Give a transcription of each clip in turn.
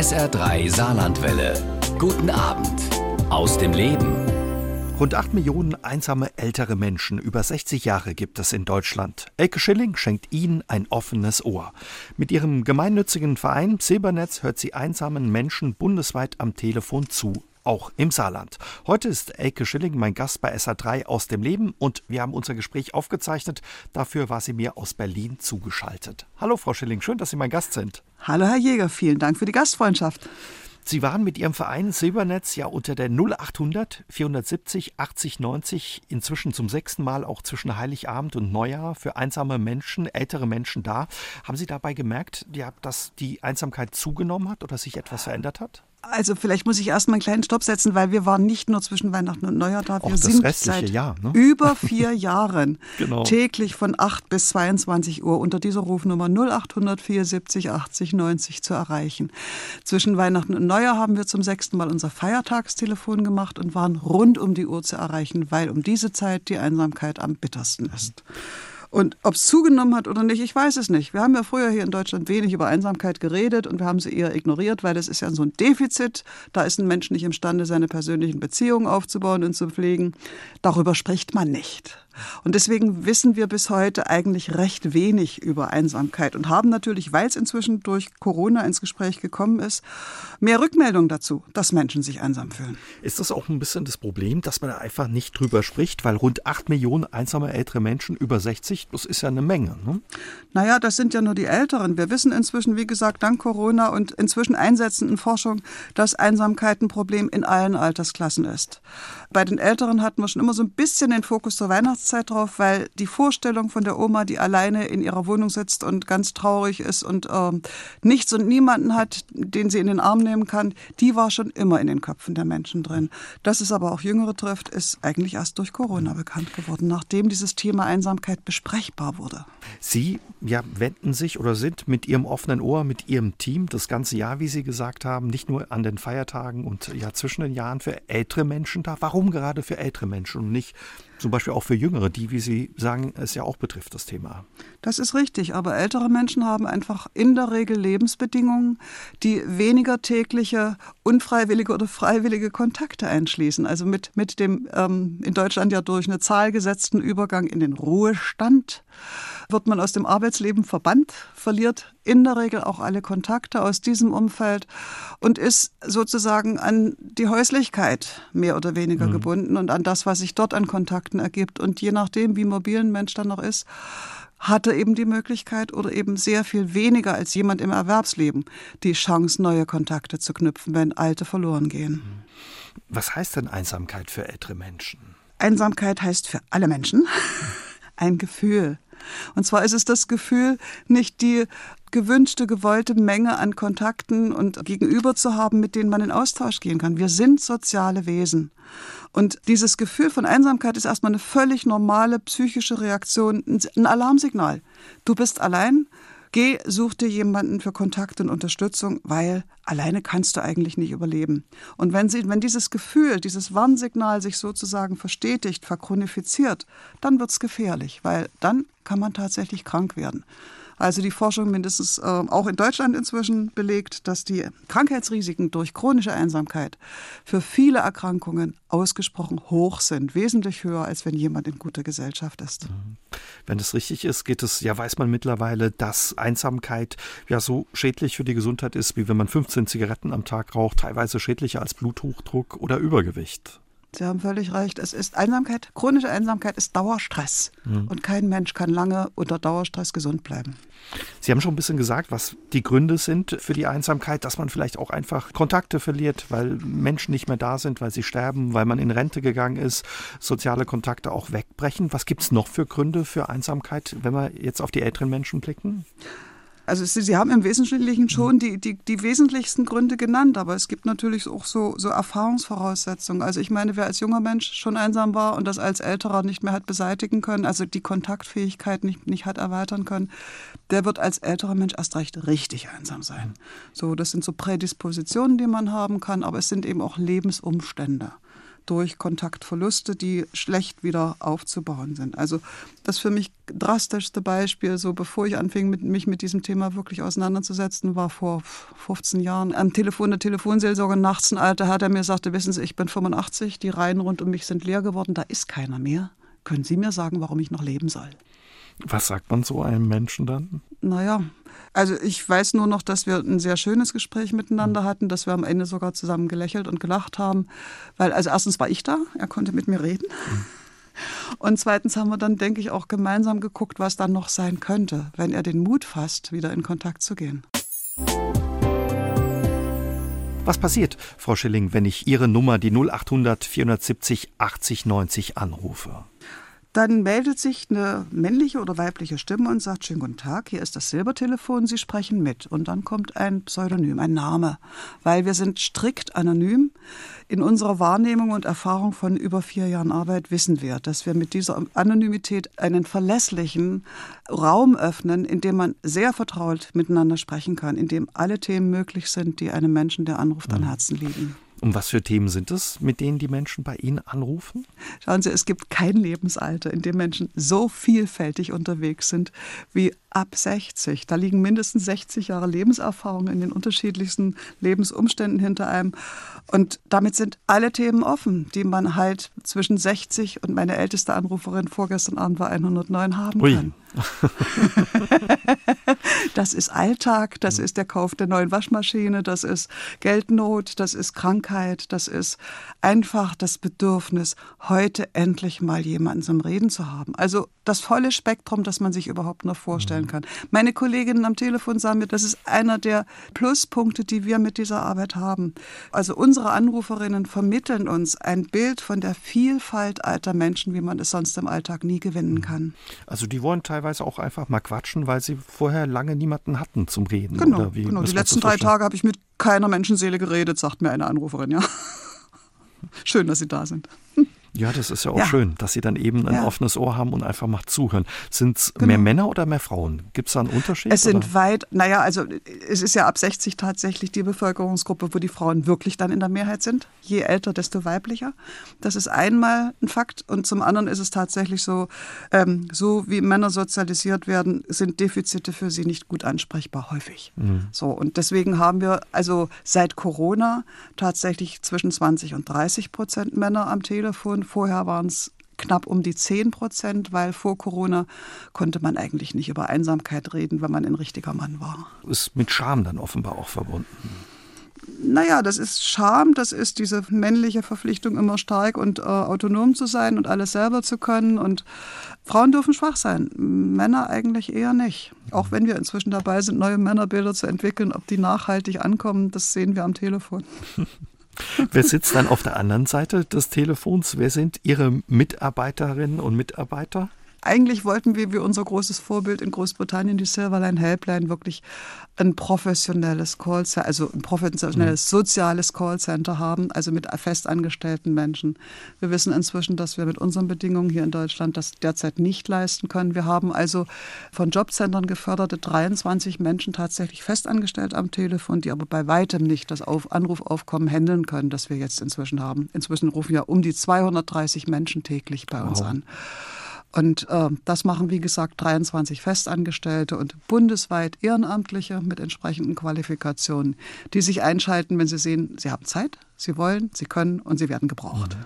SR3 Saarlandwelle. Guten Abend aus dem Leben. Rund 8 Millionen einsame ältere Menschen über 60 Jahre gibt es in Deutschland. Elke Schilling schenkt ihnen ein offenes Ohr. Mit ihrem gemeinnützigen Verein Silbernetz hört sie einsamen Menschen bundesweit am Telefon zu auch im Saarland. Heute ist Elke Schilling mein Gast bei SA3 aus dem Leben und wir haben unser Gespräch aufgezeichnet. Dafür war sie mir aus Berlin zugeschaltet. Hallo Frau Schilling, schön, dass Sie mein Gast sind. Hallo Herr Jäger, vielen Dank für die Gastfreundschaft. Sie waren mit Ihrem Verein Silbernetz ja unter der 0800 470 80 90 inzwischen zum sechsten Mal auch zwischen Heiligabend und Neujahr für einsame Menschen, ältere Menschen da. Haben Sie dabei gemerkt, ja, dass die Einsamkeit zugenommen hat oder sich etwas verändert hat? Also vielleicht muss ich erstmal einen kleinen Stopp setzen, weil wir waren nicht nur zwischen Weihnachten und Neujahr da, wir sind seit Jahr, ne? über vier Jahren genau. täglich von 8 bis 22 Uhr unter dieser Rufnummer 0800 470 80 90 zu erreichen. Zwischen Weihnachten und Neujahr haben wir zum sechsten Mal unser Feiertagstelefon gemacht und waren rund um die Uhr zu erreichen, weil um diese Zeit die Einsamkeit am bittersten ist. Mhm. Und ob es zugenommen hat oder nicht, ich weiß es nicht. Wir haben ja früher hier in Deutschland wenig über Einsamkeit geredet und wir haben sie eher ignoriert, weil es ist ja so ein Defizit. Da ist ein Mensch nicht imstande, seine persönlichen Beziehungen aufzubauen und zu pflegen. Darüber spricht man nicht. Und deswegen wissen wir bis heute eigentlich recht wenig über Einsamkeit und haben natürlich, weil es inzwischen durch Corona ins Gespräch gekommen ist, mehr Rückmeldungen dazu, dass Menschen sich einsam fühlen. Ist das auch ein bisschen das Problem, dass man einfach nicht drüber spricht, weil rund 8 Millionen einsame ältere Menschen über 60, das ist ja eine Menge. Ne? Naja, das sind ja nur die Älteren. Wir wissen inzwischen, wie gesagt, dank Corona und inzwischen einsetzenden Forschung, dass Einsamkeit ein Problem in allen Altersklassen ist. Bei den Älteren hatten wir schon immer so ein bisschen den Fokus zur Weihnachtszeit drauf, weil die Vorstellung von der Oma, die alleine in ihrer Wohnung sitzt und ganz traurig ist und äh, nichts und niemanden hat, den sie in den Arm nehmen kann, die war schon immer in den Köpfen der Menschen drin. Dass es aber auch Jüngere trifft, ist eigentlich erst durch Corona bekannt geworden, nachdem dieses Thema Einsamkeit besprechbar wurde. Sie ja, wenden sich oder sind mit Ihrem offenen Ohr, mit Ihrem Team das ganze Jahr, wie Sie gesagt haben, nicht nur an den Feiertagen und ja zwischen den Jahren für ältere Menschen da. Warum gerade für ältere Menschen und nicht zum Beispiel auch für Jüngere, die, wie Sie sagen, es ja auch betrifft, das Thema? Das ist richtig, aber ältere Menschen haben einfach in der Regel Lebensbedingungen, die weniger tägliche, unfreiwillige oder freiwillige Kontakte einschließen. Also mit, mit dem ähm, in Deutschland ja durch eine Zahl gesetzten Übergang in den Ruhestand wird man aus dem Arbeitsleben verbannt, verliert in der Regel auch alle Kontakte aus diesem Umfeld und ist sozusagen an die Häuslichkeit mehr oder weniger mhm. gebunden und an das, was sich dort an Kontakten ergibt. Und je nachdem, wie mobil ein Mensch dann noch ist, hatte eben die Möglichkeit oder eben sehr viel weniger als jemand im Erwerbsleben die Chance, neue Kontakte zu knüpfen, wenn alte verloren gehen. Mhm. Was heißt denn Einsamkeit für ältere Menschen? Einsamkeit heißt für alle Menschen ein Gefühl. Und zwar ist es das Gefühl, nicht die gewünschte, gewollte Menge an Kontakten und Gegenüber zu haben, mit denen man in Austausch gehen kann. Wir sind soziale Wesen. Und dieses Gefühl von Einsamkeit ist erstmal eine völlig normale psychische Reaktion, ein Alarmsignal. Du bist allein, Such dir jemanden für Kontakt und Unterstützung, weil alleine kannst du eigentlich nicht überleben. Und wenn, sie, wenn dieses Gefühl, dieses Warnsignal sich sozusagen verstetigt, verchronifiziert, dann wird es gefährlich, weil dann kann man tatsächlich krank werden. Also die Forschung mindestens äh, auch in Deutschland inzwischen belegt, dass die Krankheitsrisiken durch chronische Einsamkeit für viele Erkrankungen ausgesprochen hoch sind, wesentlich höher, als wenn jemand in guter Gesellschaft ist. Mhm. Wenn das richtig ist, geht es, ja, weiß man mittlerweile, dass Einsamkeit ja so schädlich für die Gesundheit ist, wie wenn man 15 Zigaretten am Tag raucht, teilweise schädlicher als Bluthochdruck oder Übergewicht. Sie haben völlig recht. Es ist Einsamkeit, chronische Einsamkeit ist Dauerstress. Mhm. Und kein Mensch kann lange unter Dauerstress gesund bleiben. Sie haben schon ein bisschen gesagt, was die Gründe sind für die Einsamkeit, dass man vielleicht auch einfach Kontakte verliert, weil Menschen nicht mehr da sind, weil sie sterben, weil man in Rente gegangen ist, soziale Kontakte auch wegbrechen. Was gibt es noch für Gründe für Einsamkeit, wenn wir jetzt auf die älteren Menschen blicken? Also Sie, Sie haben im Wesentlichen schon die, die, die wesentlichsten Gründe genannt, aber es gibt natürlich auch so, so Erfahrungsvoraussetzungen. Also ich meine, wer als junger Mensch schon einsam war und das als älterer nicht mehr hat beseitigen können, also die Kontaktfähigkeit nicht, nicht hat erweitern können, der wird als älterer Mensch erst recht richtig einsam sein. So, das sind so Prädispositionen, die man haben kann, aber es sind eben auch Lebensumstände durch Kontaktverluste, die schlecht wieder aufzubauen sind. Also das für mich drastischste Beispiel, so bevor ich anfing, mit, mich mit diesem Thema wirklich auseinanderzusetzen, war vor 15 Jahren am Telefon der Telefonseelsorger nachts ein alter Herr, der mir sagte, wissen Sie, ich bin 85, die Reihen rund um mich sind leer geworden, da ist keiner mehr. Können Sie mir sagen, warum ich noch leben soll? Was sagt man so einem Menschen dann? Naja, also ich weiß nur noch, dass wir ein sehr schönes Gespräch miteinander hatten, dass wir am Ende sogar zusammen gelächelt und gelacht haben. Weil, also erstens war ich da, er konnte mit mir reden. Und zweitens haben wir dann, denke ich, auch gemeinsam geguckt, was dann noch sein könnte, wenn er den Mut fasst, wieder in Kontakt zu gehen. Was passiert, Frau Schilling, wenn ich Ihre Nummer, die 0800 470 80 90, anrufe? Dann meldet sich eine männliche oder weibliche Stimme und sagt, schönen guten Tag, hier ist das Silbertelefon, Sie sprechen mit. Und dann kommt ein Pseudonym, ein Name, weil wir sind strikt anonym. In unserer Wahrnehmung und Erfahrung von über vier Jahren Arbeit wissen wir, dass wir mit dieser Anonymität einen verlässlichen Raum öffnen, in dem man sehr vertraut miteinander sprechen kann, in dem alle Themen möglich sind, die einem Menschen, der anruft, an Herzen liegen. Und was für Themen sind es, mit denen die Menschen bei Ihnen anrufen? Schauen Sie, es gibt kein Lebensalter, in dem Menschen so vielfältig unterwegs sind wie ab 60. Da liegen mindestens 60 Jahre Lebenserfahrung in den unterschiedlichsten Lebensumständen hinter einem. Und damit sind alle Themen offen, die man halt zwischen 60 und meine älteste Anruferin vorgestern Abend war 109 haben Ui. kann. das ist Alltag, das ist der Kauf der neuen Waschmaschine, das ist Geldnot, das ist Krankheit, das ist einfach das Bedürfnis, heute endlich mal jemanden zum Reden zu haben. Also das volle Spektrum, das man sich überhaupt nur vorstellen kann. Meine Kolleginnen am Telefon sagen mir, das ist einer der Pluspunkte, die wir mit dieser Arbeit haben. Also unsere Anruferinnen vermitteln uns ein Bild von der Vielfalt alter Menschen, wie man es sonst im Alltag nie gewinnen kann. Also die wollen teilweise auch einfach mal quatschen, weil sie vorher lange niemanden hatten zum Reden. Genau, genau. die letzten drei Tage habe ich mit keiner Menschenseele geredet, sagt mir eine Anruferin, ja. Schön, dass Sie da sind. Ja, das ist ja auch ja. schön, dass Sie dann eben ein ja. offenes Ohr haben und einfach mal zuhören. Sind es genau. mehr Männer oder mehr Frauen? Gibt es da einen Unterschied? Es sind oder? weit, naja, also es ist ja ab 60 tatsächlich die Bevölkerungsgruppe, wo die Frauen wirklich dann in der Mehrheit sind. Je älter, desto weiblicher. Das ist einmal ein Fakt. Und zum anderen ist es tatsächlich so, ähm, so wie Männer sozialisiert werden, sind Defizite für sie nicht gut ansprechbar häufig. Mhm. So, und deswegen haben wir also seit Corona tatsächlich zwischen 20 und 30 Prozent Männer am Telefon und vorher waren es knapp um die 10 Prozent, weil vor Corona konnte man eigentlich nicht über Einsamkeit reden, wenn man ein richtiger Mann war. Ist mit Scham dann offenbar auch verbunden. Naja, das ist Scham, das ist diese männliche Verpflichtung, immer stark und äh, autonom zu sein und alles selber zu können. Und Frauen dürfen schwach sein, Männer eigentlich eher nicht. Auch wenn wir inzwischen dabei sind, neue Männerbilder zu entwickeln, ob die nachhaltig ankommen, das sehen wir am Telefon. Wer sitzt dann auf der anderen Seite des Telefons? Wer sind Ihre Mitarbeiterinnen und Mitarbeiter? Eigentlich wollten wir wie unser großes Vorbild in Großbritannien, die Silverline Helpline, wirklich ein professionelles Callcenter, also ein professionelles mhm. soziales Callcenter haben, also mit festangestellten Menschen. Wir wissen inzwischen, dass wir mit unseren Bedingungen hier in Deutschland das derzeit nicht leisten können. Wir haben also von Jobcentern geförderte 23 Menschen tatsächlich festangestellt am Telefon, die aber bei weitem nicht das Auf Anrufaufkommen handeln können, das wir jetzt inzwischen haben. Inzwischen rufen ja um die 230 Menschen täglich bei wow. uns an. Und äh, das machen, wie gesagt, 23 Festangestellte und bundesweit Ehrenamtliche mit entsprechenden Qualifikationen, die sich einschalten, wenn sie sehen, sie haben Zeit, sie wollen, sie können und sie werden gebraucht.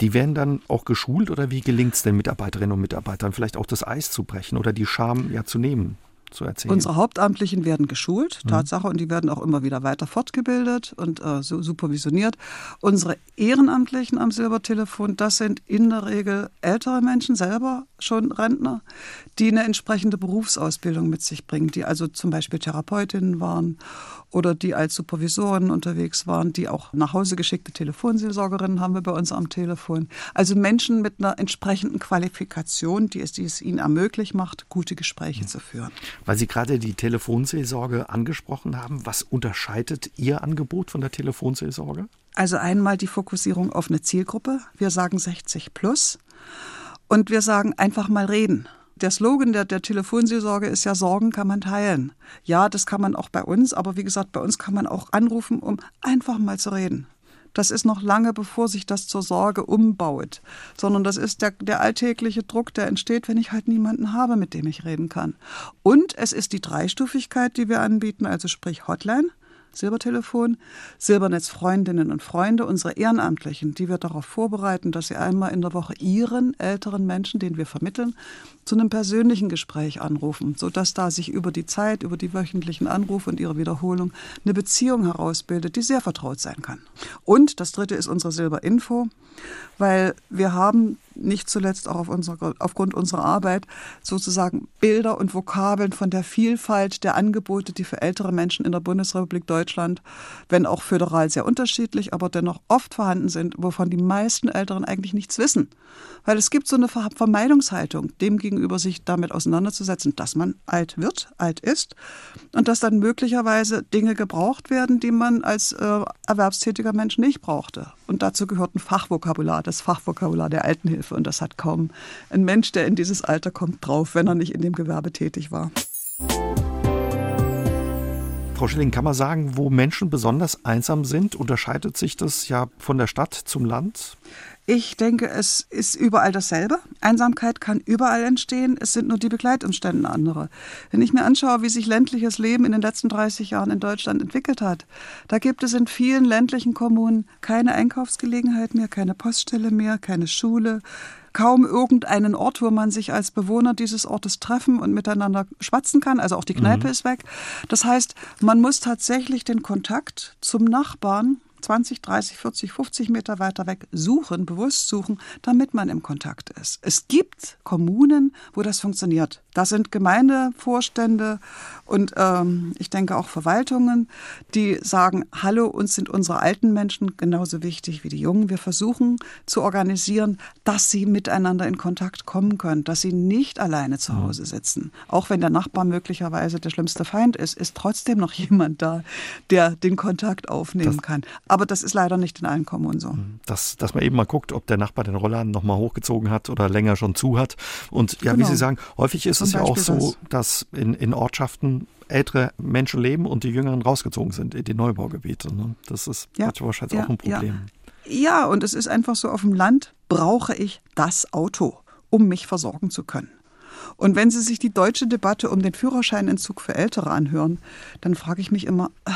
Die werden dann auch geschult oder wie gelingt es den Mitarbeiterinnen und Mitarbeitern, vielleicht auch das Eis zu brechen oder die Scham ja zu nehmen? Zu erzählen? Unsere Hauptamtlichen werden geschult, mhm. Tatsache, und die werden auch immer wieder weiter fortgebildet und äh, so supervisioniert. Unsere Ehrenamtlichen am Silbertelefon, das sind in der Regel ältere Menschen, selber schon Rentner, die eine entsprechende Berufsausbildung mit sich bringen, die also zum Beispiel Therapeutinnen waren oder die als Supervisoren unterwegs waren, die auch nach Hause geschickte Telefonseelsorgerinnen haben wir bei uns am Telefon. Also Menschen mit einer entsprechenden Qualifikation, die es, die es ihnen ermöglicht macht, gute Gespräche mhm. zu führen. Weil Sie gerade die Telefonseelsorge angesprochen haben, was unterscheidet Ihr Angebot von der Telefonseelsorge? Also einmal die Fokussierung auf eine Zielgruppe. Wir sagen 60 plus. Und wir sagen einfach mal reden. Der Slogan der, der Telefonseelsorge ist ja, Sorgen kann man teilen. Ja, das kann man auch bei uns, aber wie gesagt, bei uns kann man auch anrufen, um einfach mal zu reden. Das ist noch lange, bevor sich das zur Sorge umbaut, sondern das ist der, der alltägliche Druck, der entsteht, wenn ich halt niemanden habe, mit dem ich reden kann. Und es ist die Dreistufigkeit, die wir anbieten, also sprich Hotline. Silbertelefon, Silbernetz Freundinnen und Freunde, unsere Ehrenamtlichen, die wir darauf vorbereiten, dass sie einmal in der Woche ihren älteren Menschen, den wir vermitteln, zu einem persönlichen Gespräch anrufen, sodass da sich über die Zeit, über die wöchentlichen Anrufe und ihre Wiederholung eine Beziehung herausbildet, die sehr vertraut sein kann. Und das dritte ist unsere Silberinfo, weil wir haben nicht zuletzt auch auf unsere, aufgrund unserer Arbeit sozusagen Bilder und Vokabeln von der Vielfalt der Angebote, die für ältere Menschen in der Bundesrepublik Deutschland, wenn auch föderal sehr unterschiedlich, aber dennoch oft vorhanden sind, wovon die meisten Älteren eigentlich nichts wissen. Weil es gibt so eine Vermeidungshaltung, demgegenüber sich damit auseinanderzusetzen, dass man alt wird, alt ist und dass dann möglicherweise Dinge gebraucht werden, die man als äh, erwerbstätiger Mensch nicht brauchte. Und dazu gehört ein Fachvokabular, das Fachvokabular der Altenhilfe. Und das hat kaum ein Mensch, der in dieses Alter kommt, drauf, wenn er nicht in dem Gewerbe tätig war. Frau Schilling, kann man sagen, wo Menschen besonders einsam sind? Unterscheidet sich das ja von der Stadt zum Land? Ich denke, es ist überall dasselbe. Einsamkeit kann überall entstehen. Es sind nur die Begleitumstände andere. Wenn ich mir anschaue, wie sich ländliches Leben in den letzten 30 Jahren in Deutschland entwickelt hat, da gibt es in vielen ländlichen Kommunen keine Einkaufsgelegenheit mehr, keine Poststelle mehr, keine Schule, kaum irgendeinen Ort, wo man sich als Bewohner dieses Ortes treffen und miteinander schwatzen kann. Also auch die Kneipe mhm. ist weg. Das heißt, man muss tatsächlich den Kontakt zum Nachbarn 20, 30, 40, 50 Meter weiter weg suchen, bewusst suchen, damit man im Kontakt ist. Es gibt Kommunen, wo das funktioniert. Da sind Gemeindevorstände und ähm, ich denke auch Verwaltungen, die sagen, hallo, uns sind unsere alten Menschen genauso wichtig wie die Jungen. Wir versuchen zu organisieren, dass sie miteinander in Kontakt kommen können, dass sie nicht alleine zu Hause sitzen. Auch wenn der Nachbar möglicherweise der schlimmste Feind ist, ist trotzdem noch jemand da, der den Kontakt aufnehmen das, kann. Aber das ist leider nicht in allen Kommunen so. Das, dass man eben mal guckt, ob der Nachbar den Rollladen nochmal hochgezogen hat oder länger schon zu hat. Und ja, genau. wie Sie sagen, häufig ist es ja auch so, dass in, in Ortschaften ältere Menschen leben und die Jüngeren rausgezogen sind in die Neubaugebiete. Ne? Das ist ja, wahrscheinlich ja, auch ein Problem. Ja. ja, und es ist einfach so, auf dem Land brauche ich das Auto, um mich versorgen zu können. Und wenn Sie sich die deutsche Debatte um den Führerscheinentzug für Ältere anhören, dann frage ich mich immer, äh,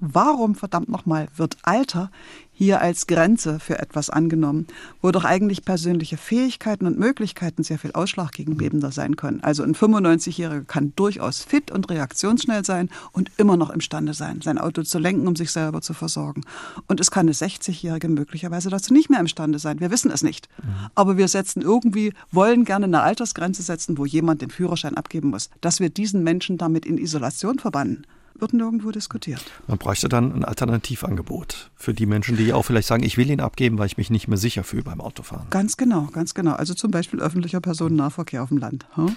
warum verdammt nochmal wird Alter hier als Grenze für etwas angenommen, wo doch eigentlich persönliche Fähigkeiten und Möglichkeiten sehr viel ausschlaggebender sein können. Also ein 95-Jähriger kann durchaus fit und reaktionsschnell sein und immer noch imstande sein, sein Auto zu lenken, um sich selber zu versorgen. Und es kann eine 60-Jährige möglicherweise dazu nicht mehr imstande sein. Wir wissen es nicht. Aber wir setzen irgendwie, wollen gerne eine Altersgrenze setzen, wo jemand den Führerschein abgeben muss, dass wir diesen Menschen damit in Isolation verbannen wird nirgendwo diskutiert. Man bräuchte dann ein Alternativangebot für die Menschen, die auch vielleicht sagen, ich will ihn abgeben, weil ich mich nicht mehr sicher fühle beim Autofahren. Ganz genau, ganz genau. Also zum Beispiel öffentlicher Personennahverkehr auf dem Land. Hm?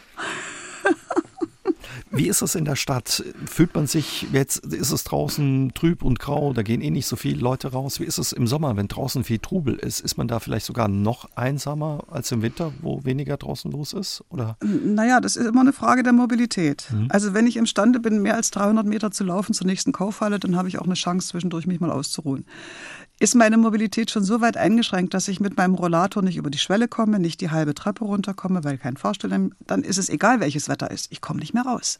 Wie ist es in der Stadt? Fühlt man sich, jetzt ist es draußen trüb und grau, da gehen eh nicht so viele Leute raus. Wie ist es im Sommer, wenn draußen viel Trubel ist? Ist man da vielleicht sogar noch einsamer als im Winter, wo weniger draußen los ist? Oder? Naja, das ist immer eine Frage der Mobilität. Mhm. Also wenn ich imstande bin, mehr als 300 Meter zu laufen zur nächsten Kaufhalle, dann habe ich auch eine Chance, zwischendurch mich mal auszuruhen ist meine Mobilität schon so weit eingeschränkt, dass ich mit meinem Rollator nicht über die Schwelle komme, nicht die halbe Treppe runterkomme, weil kein Fahrstuhl, dann ist es egal, welches Wetter ist. Ich komme nicht mehr raus.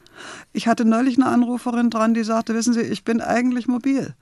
Ich hatte neulich eine Anruferin dran, die sagte, wissen Sie, ich bin eigentlich mobil.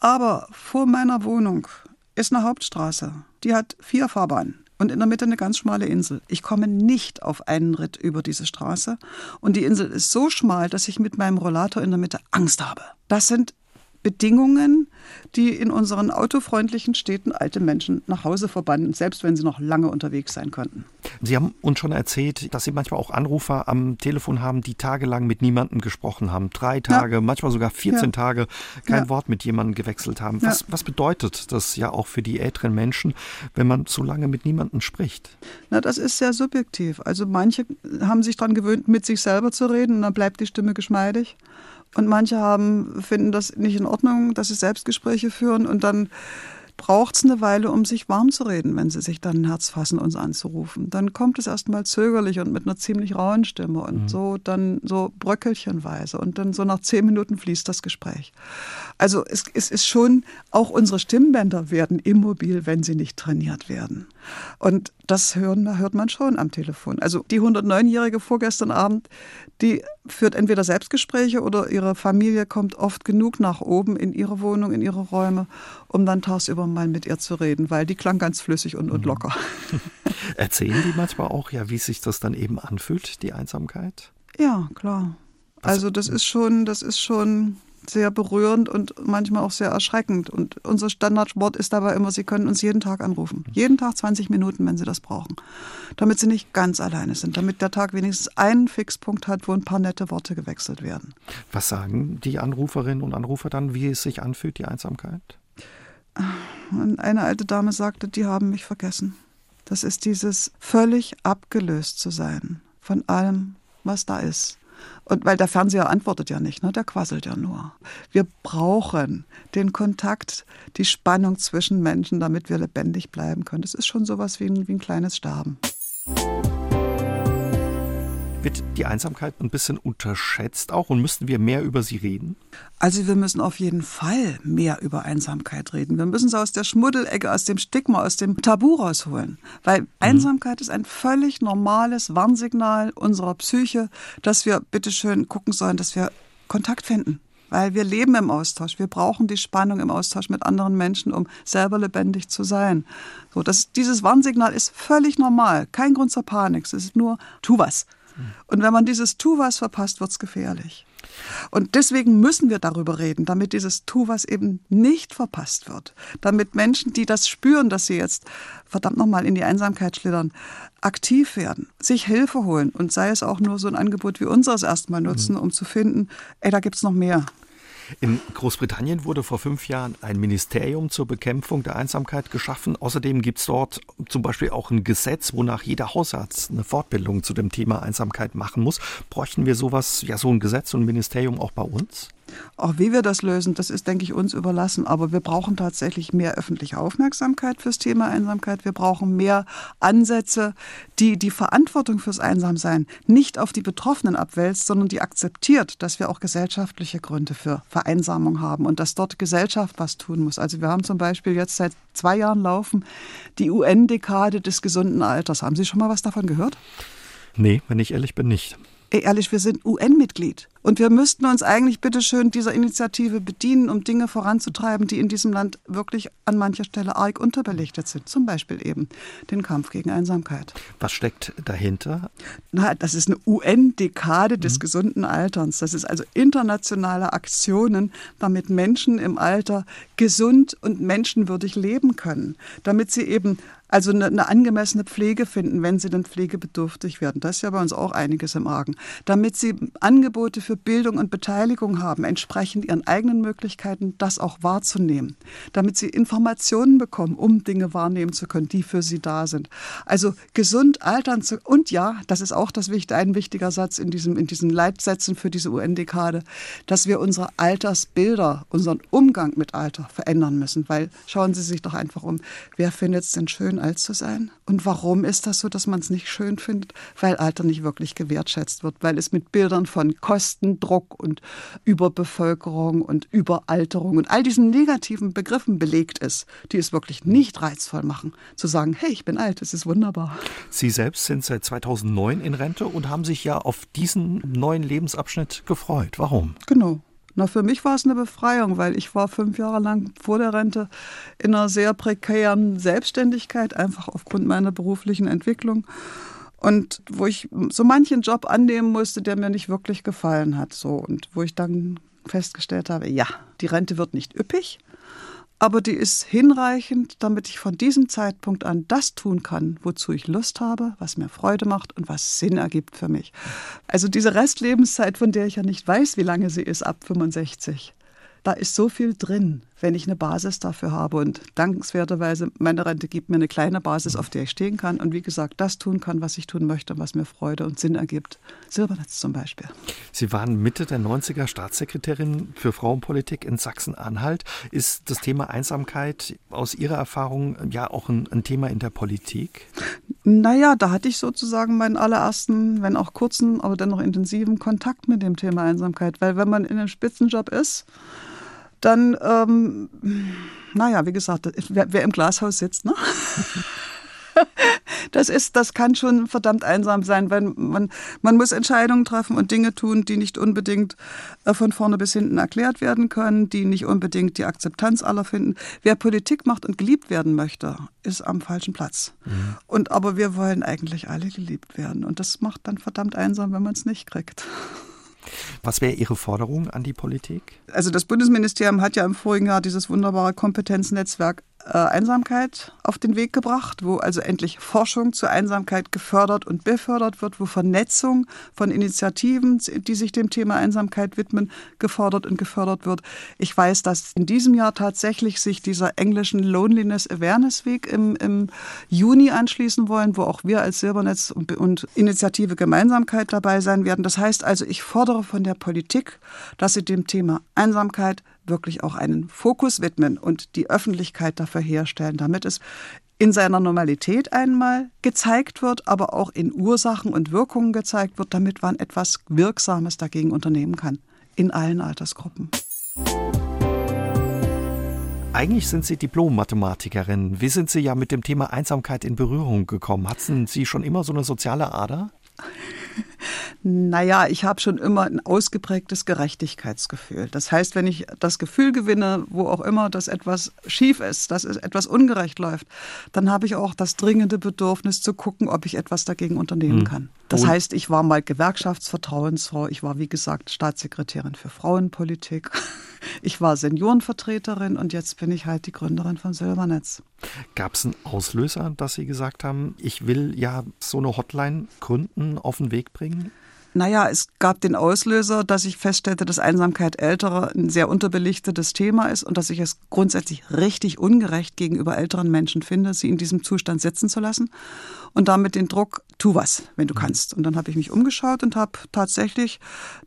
Aber vor meiner Wohnung ist eine Hauptstraße. Die hat vier Fahrbahnen und in der Mitte eine ganz schmale Insel. Ich komme nicht auf einen Ritt über diese Straße und die Insel ist so schmal, dass ich mit meinem Rollator in der Mitte Angst habe. Das sind Bedingungen, die in unseren autofreundlichen Städten alte Menschen nach Hause verbannen, selbst wenn sie noch lange unterwegs sein könnten. Sie haben uns schon erzählt, dass Sie manchmal auch Anrufer am Telefon haben, die tagelang mit niemandem gesprochen haben. Drei Tage, ja. manchmal sogar 14 ja. Tage kein ja. Wort mit jemandem gewechselt haben. Was, was bedeutet das ja auch für die älteren Menschen, wenn man so lange mit niemandem spricht? Na, das ist sehr subjektiv. Also manche haben sich daran gewöhnt, mit sich selber zu reden und dann bleibt die Stimme geschmeidig. Und manche haben, finden das nicht in Ordnung, dass sie Selbstgespräche führen und dann braucht es eine Weile, um sich warm zu reden, wenn sie sich dann ein Herz fassen, uns anzurufen. Dann kommt es erstmal zögerlich und mit einer ziemlich rauen Stimme und mhm. so dann so bröckelchenweise und dann so nach zehn Minuten fließt das Gespräch. Also es, es ist schon, auch unsere Stimmbänder werden immobil, wenn sie nicht trainiert werden. Und das hören, hört man schon am Telefon. Also die 109-Jährige vorgestern Abend, die führt entweder Selbstgespräche oder ihre Familie kommt oft genug nach oben in ihre Wohnung, in ihre Räume, um dann tagsüber mal mit ihr zu reden, weil die klang ganz flüssig und, und mhm. locker. Erzählen die manchmal auch, ja, wie sich das dann eben anfühlt, die Einsamkeit? Ja, klar. Also das ist schon, das ist schon sehr berührend und manchmal auch sehr erschreckend. Und unser Standardwort ist dabei immer, Sie können uns jeden Tag anrufen. Jeden Tag 20 Minuten, wenn Sie das brauchen. Damit Sie nicht ganz alleine sind. Damit der Tag wenigstens einen Fixpunkt hat, wo ein paar nette Worte gewechselt werden. Was sagen die Anruferinnen und Anrufer dann, wie es sich anfühlt, die Einsamkeit? Eine alte Dame sagte, die haben mich vergessen. Das ist dieses völlig abgelöst zu sein von allem, was da ist. Und weil der Fernseher antwortet ja nicht, ne? der quasselt ja nur. Wir brauchen den Kontakt, die Spannung zwischen Menschen, damit wir lebendig bleiben können. Das ist schon sowas wie ein, wie ein kleines Sterben. Wird die Einsamkeit ein bisschen unterschätzt auch und müssten wir mehr über sie reden? Also wir müssen auf jeden Fall mehr über Einsamkeit reden. Wir müssen sie aus der Schmuddelecke, aus dem Stigma, aus dem Tabu rausholen. Weil mhm. Einsamkeit ist ein völlig normales Warnsignal unserer Psyche, dass wir bitteschön gucken sollen, dass wir Kontakt finden weil wir leben im Austausch. Wir brauchen die Spannung im Austausch mit anderen Menschen, um selber lebendig zu sein. So, das, dieses Warnsignal ist völlig normal. Kein Grund zur Panik. Es ist nur, tu was. Und wenn man dieses Tu was verpasst, wird es gefährlich. Und deswegen müssen wir darüber reden, damit dieses Tu was eben nicht verpasst wird. Damit Menschen, die das spüren, dass sie jetzt verdammt nochmal in die Einsamkeit schlittern, aktiv werden, sich Hilfe holen und sei es auch nur so ein Angebot wie unseres erstmal nutzen, um zu finden, ey, da gibt es noch mehr. In Großbritannien wurde vor fünf Jahren ein Ministerium zur Bekämpfung der Einsamkeit geschaffen. Außerdem gibt es dort zum Beispiel auch ein Gesetz, wonach jeder Hausarzt eine Fortbildung zu dem Thema Einsamkeit machen muss. Bräuchten wir sowas, ja, so ein Gesetz und ein Ministerium auch bei uns? Auch wie wir das lösen, das ist, denke ich, uns überlassen. Aber wir brauchen tatsächlich mehr öffentliche Aufmerksamkeit fürs Thema Einsamkeit. Wir brauchen mehr Ansätze, die die Verantwortung fürs Einsamsein nicht auf die Betroffenen abwälzt, sondern die akzeptiert, dass wir auch gesellschaftliche Gründe für Vereinsamung haben und dass dort Gesellschaft was tun muss. Also wir haben zum Beispiel jetzt seit zwei Jahren laufen die UN-Dekade des gesunden Alters. Haben Sie schon mal was davon gehört? Nee, wenn ich ehrlich bin, nicht. Ey, ehrlich, wir sind UN-Mitglied. Und wir müssten uns eigentlich bitteschön dieser Initiative bedienen, um Dinge voranzutreiben, die in diesem Land wirklich an mancher Stelle arg unterbelichtet sind. Zum Beispiel eben den Kampf gegen Einsamkeit. Was steckt dahinter? Na, das ist eine UN-Dekade des mhm. gesunden Alterns. Das ist also internationale Aktionen, damit Menschen im Alter gesund und menschenwürdig leben können. Damit sie eben also eine, eine, angemessene Pflege finden, wenn sie dann pflegebedürftig werden. Das ist ja bei uns auch einiges im Argen. Damit sie Angebote für Bildung und Beteiligung haben, entsprechend ihren eigenen Möglichkeiten, das auch wahrzunehmen. Damit sie Informationen bekommen, um Dinge wahrnehmen zu können, die für sie da sind. Also gesund altern zu, und ja, das ist auch das, ein wichtiger Satz in, diesem, in diesen Leitsätzen für diese UN-Dekade, dass wir unsere Altersbilder, unseren Umgang mit Alter verändern müssen. Weil schauen Sie sich doch einfach um, wer findet es denn schön, alt zu sein? Und warum ist das so, dass man es nicht schön findet? Weil Alter nicht wirklich gewertschätzt wird, weil es mit Bildern von Kostendruck und Überbevölkerung und Überalterung und all diesen negativen Begriffen belegt ist, die es wirklich nicht reizvoll machen, zu sagen, hey, ich bin alt, es ist wunderbar. Sie selbst sind seit 2009 in Rente und haben sich ja auf diesen neuen Lebensabschnitt gefreut. Warum? Genau. Na, für mich war es eine Befreiung, weil ich war fünf Jahre lang vor der Rente in einer sehr prekären Selbstständigkeit, einfach aufgrund meiner beruflichen Entwicklung. Und wo ich so manchen Job annehmen musste, der mir nicht wirklich gefallen hat. So. Und wo ich dann festgestellt habe, ja, die Rente wird nicht üppig, aber die ist hinreichend, damit ich von diesem Zeitpunkt an das tun kann, wozu ich Lust habe, was mir Freude macht und was Sinn ergibt für mich. Also diese Restlebenszeit, von der ich ja nicht weiß, wie lange sie ist, ab 65, da ist so viel drin, wenn ich eine Basis dafür habe. Und dankenswerterweise, meine Rente gibt mir eine kleine Basis, auf der ich stehen kann und wie gesagt, das tun kann, was ich tun möchte, was mir Freude und Sinn ergibt. Silbernetz zum Beispiel. Sie waren Mitte der 90er Staatssekretärin für Frauenpolitik in Sachsen-Anhalt. Ist das Thema Einsamkeit aus Ihrer Erfahrung ja auch ein, ein Thema in der Politik? Naja, da hatte ich sozusagen meinen allerersten, wenn auch kurzen, aber dennoch intensiven Kontakt mit dem Thema Einsamkeit. Weil wenn man in einem Spitzenjob ist, dann, ähm, naja, wie gesagt, wer, wer im Glashaus sitzt, ne? das ist, das kann schon verdammt einsam sein, weil man, man muss Entscheidungen treffen und Dinge tun, die nicht unbedingt äh, von vorne bis hinten erklärt werden können, die nicht unbedingt die Akzeptanz aller finden. Wer Politik macht und geliebt werden möchte, ist am falschen Platz. Mhm. Und aber wir wollen eigentlich alle geliebt werden. Und das macht dann verdammt einsam, wenn man es nicht kriegt. Was wäre Ihre Forderung an die Politik? Also das Bundesministerium hat ja im vorigen Jahr dieses wunderbare Kompetenznetzwerk äh, Einsamkeit auf den Weg gebracht, wo also endlich Forschung zur Einsamkeit gefördert und befördert wird, wo Vernetzung von Initiativen, die sich dem Thema Einsamkeit widmen, gefordert und gefördert wird. Ich weiß, dass in diesem Jahr tatsächlich sich dieser englischen Loneliness Awareness Week im, im Juni anschließen wollen, wo auch wir als Silbernetz und, und Initiative Gemeinsamkeit dabei sein werden. Das heißt also, ich fordere von der Politik, dass sie dem Thema Einsamkeit wirklich auch einen Fokus widmen und die Öffentlichkeit dafür herstellen, damit es in seiner Normalität einmal gezeigt wird, aber auch in Ursachen und Wirkungen gezeigt wird, damit man etwas Wirksames dagegen unternehmen kann, in allen Altersgruppen. Eigentlich sind Sie Diplom-Mathematikerin. Wie sind Sie ja mit dem Thema Einsamkeit in Berührung gekommen? Hatten Sie schon immer so eine soziale Ader? Naja, ich habe schon immer ein ausgeprägtes Gerechtigkeitsgefühl. Das heißt, wenn ich das Gefühl gewinne, wo auch immer, dass etwas schief ist, dass etwas ungerecht läuft, dann habe ich auch das dringende Bedürfnis zu gucken, ob ich etwas dagegen unternehmen hm. kann. Das heißt, ich war mal Gewerkschaftsvertrauensfrau, ich war wie gesagt Staatssekretärin für Frauenpolitik, ich war Seniorenvertreterin und jetzt bin ich halt die Gründerin von Silbernetz. Gab es einen Auslöser, dass Sie gesagt haben, ich will ja so eine Hotline gründen, auf den Weg bringen? Naja, es gab den Auslöser, dass ich feststellte, dass Einsamkeit älterer ein sehr unterbelichtetes Thema ist und dass ich es grundsätzlich richtig ungerecht gegenüber älteren Menschen finde, sie in diesem Zustand sitzen zu lassen. Und damit den Druck, tu was, wenn du mhm. kannst. Und dann habe ich mich umgeschaut und habe tatsächlich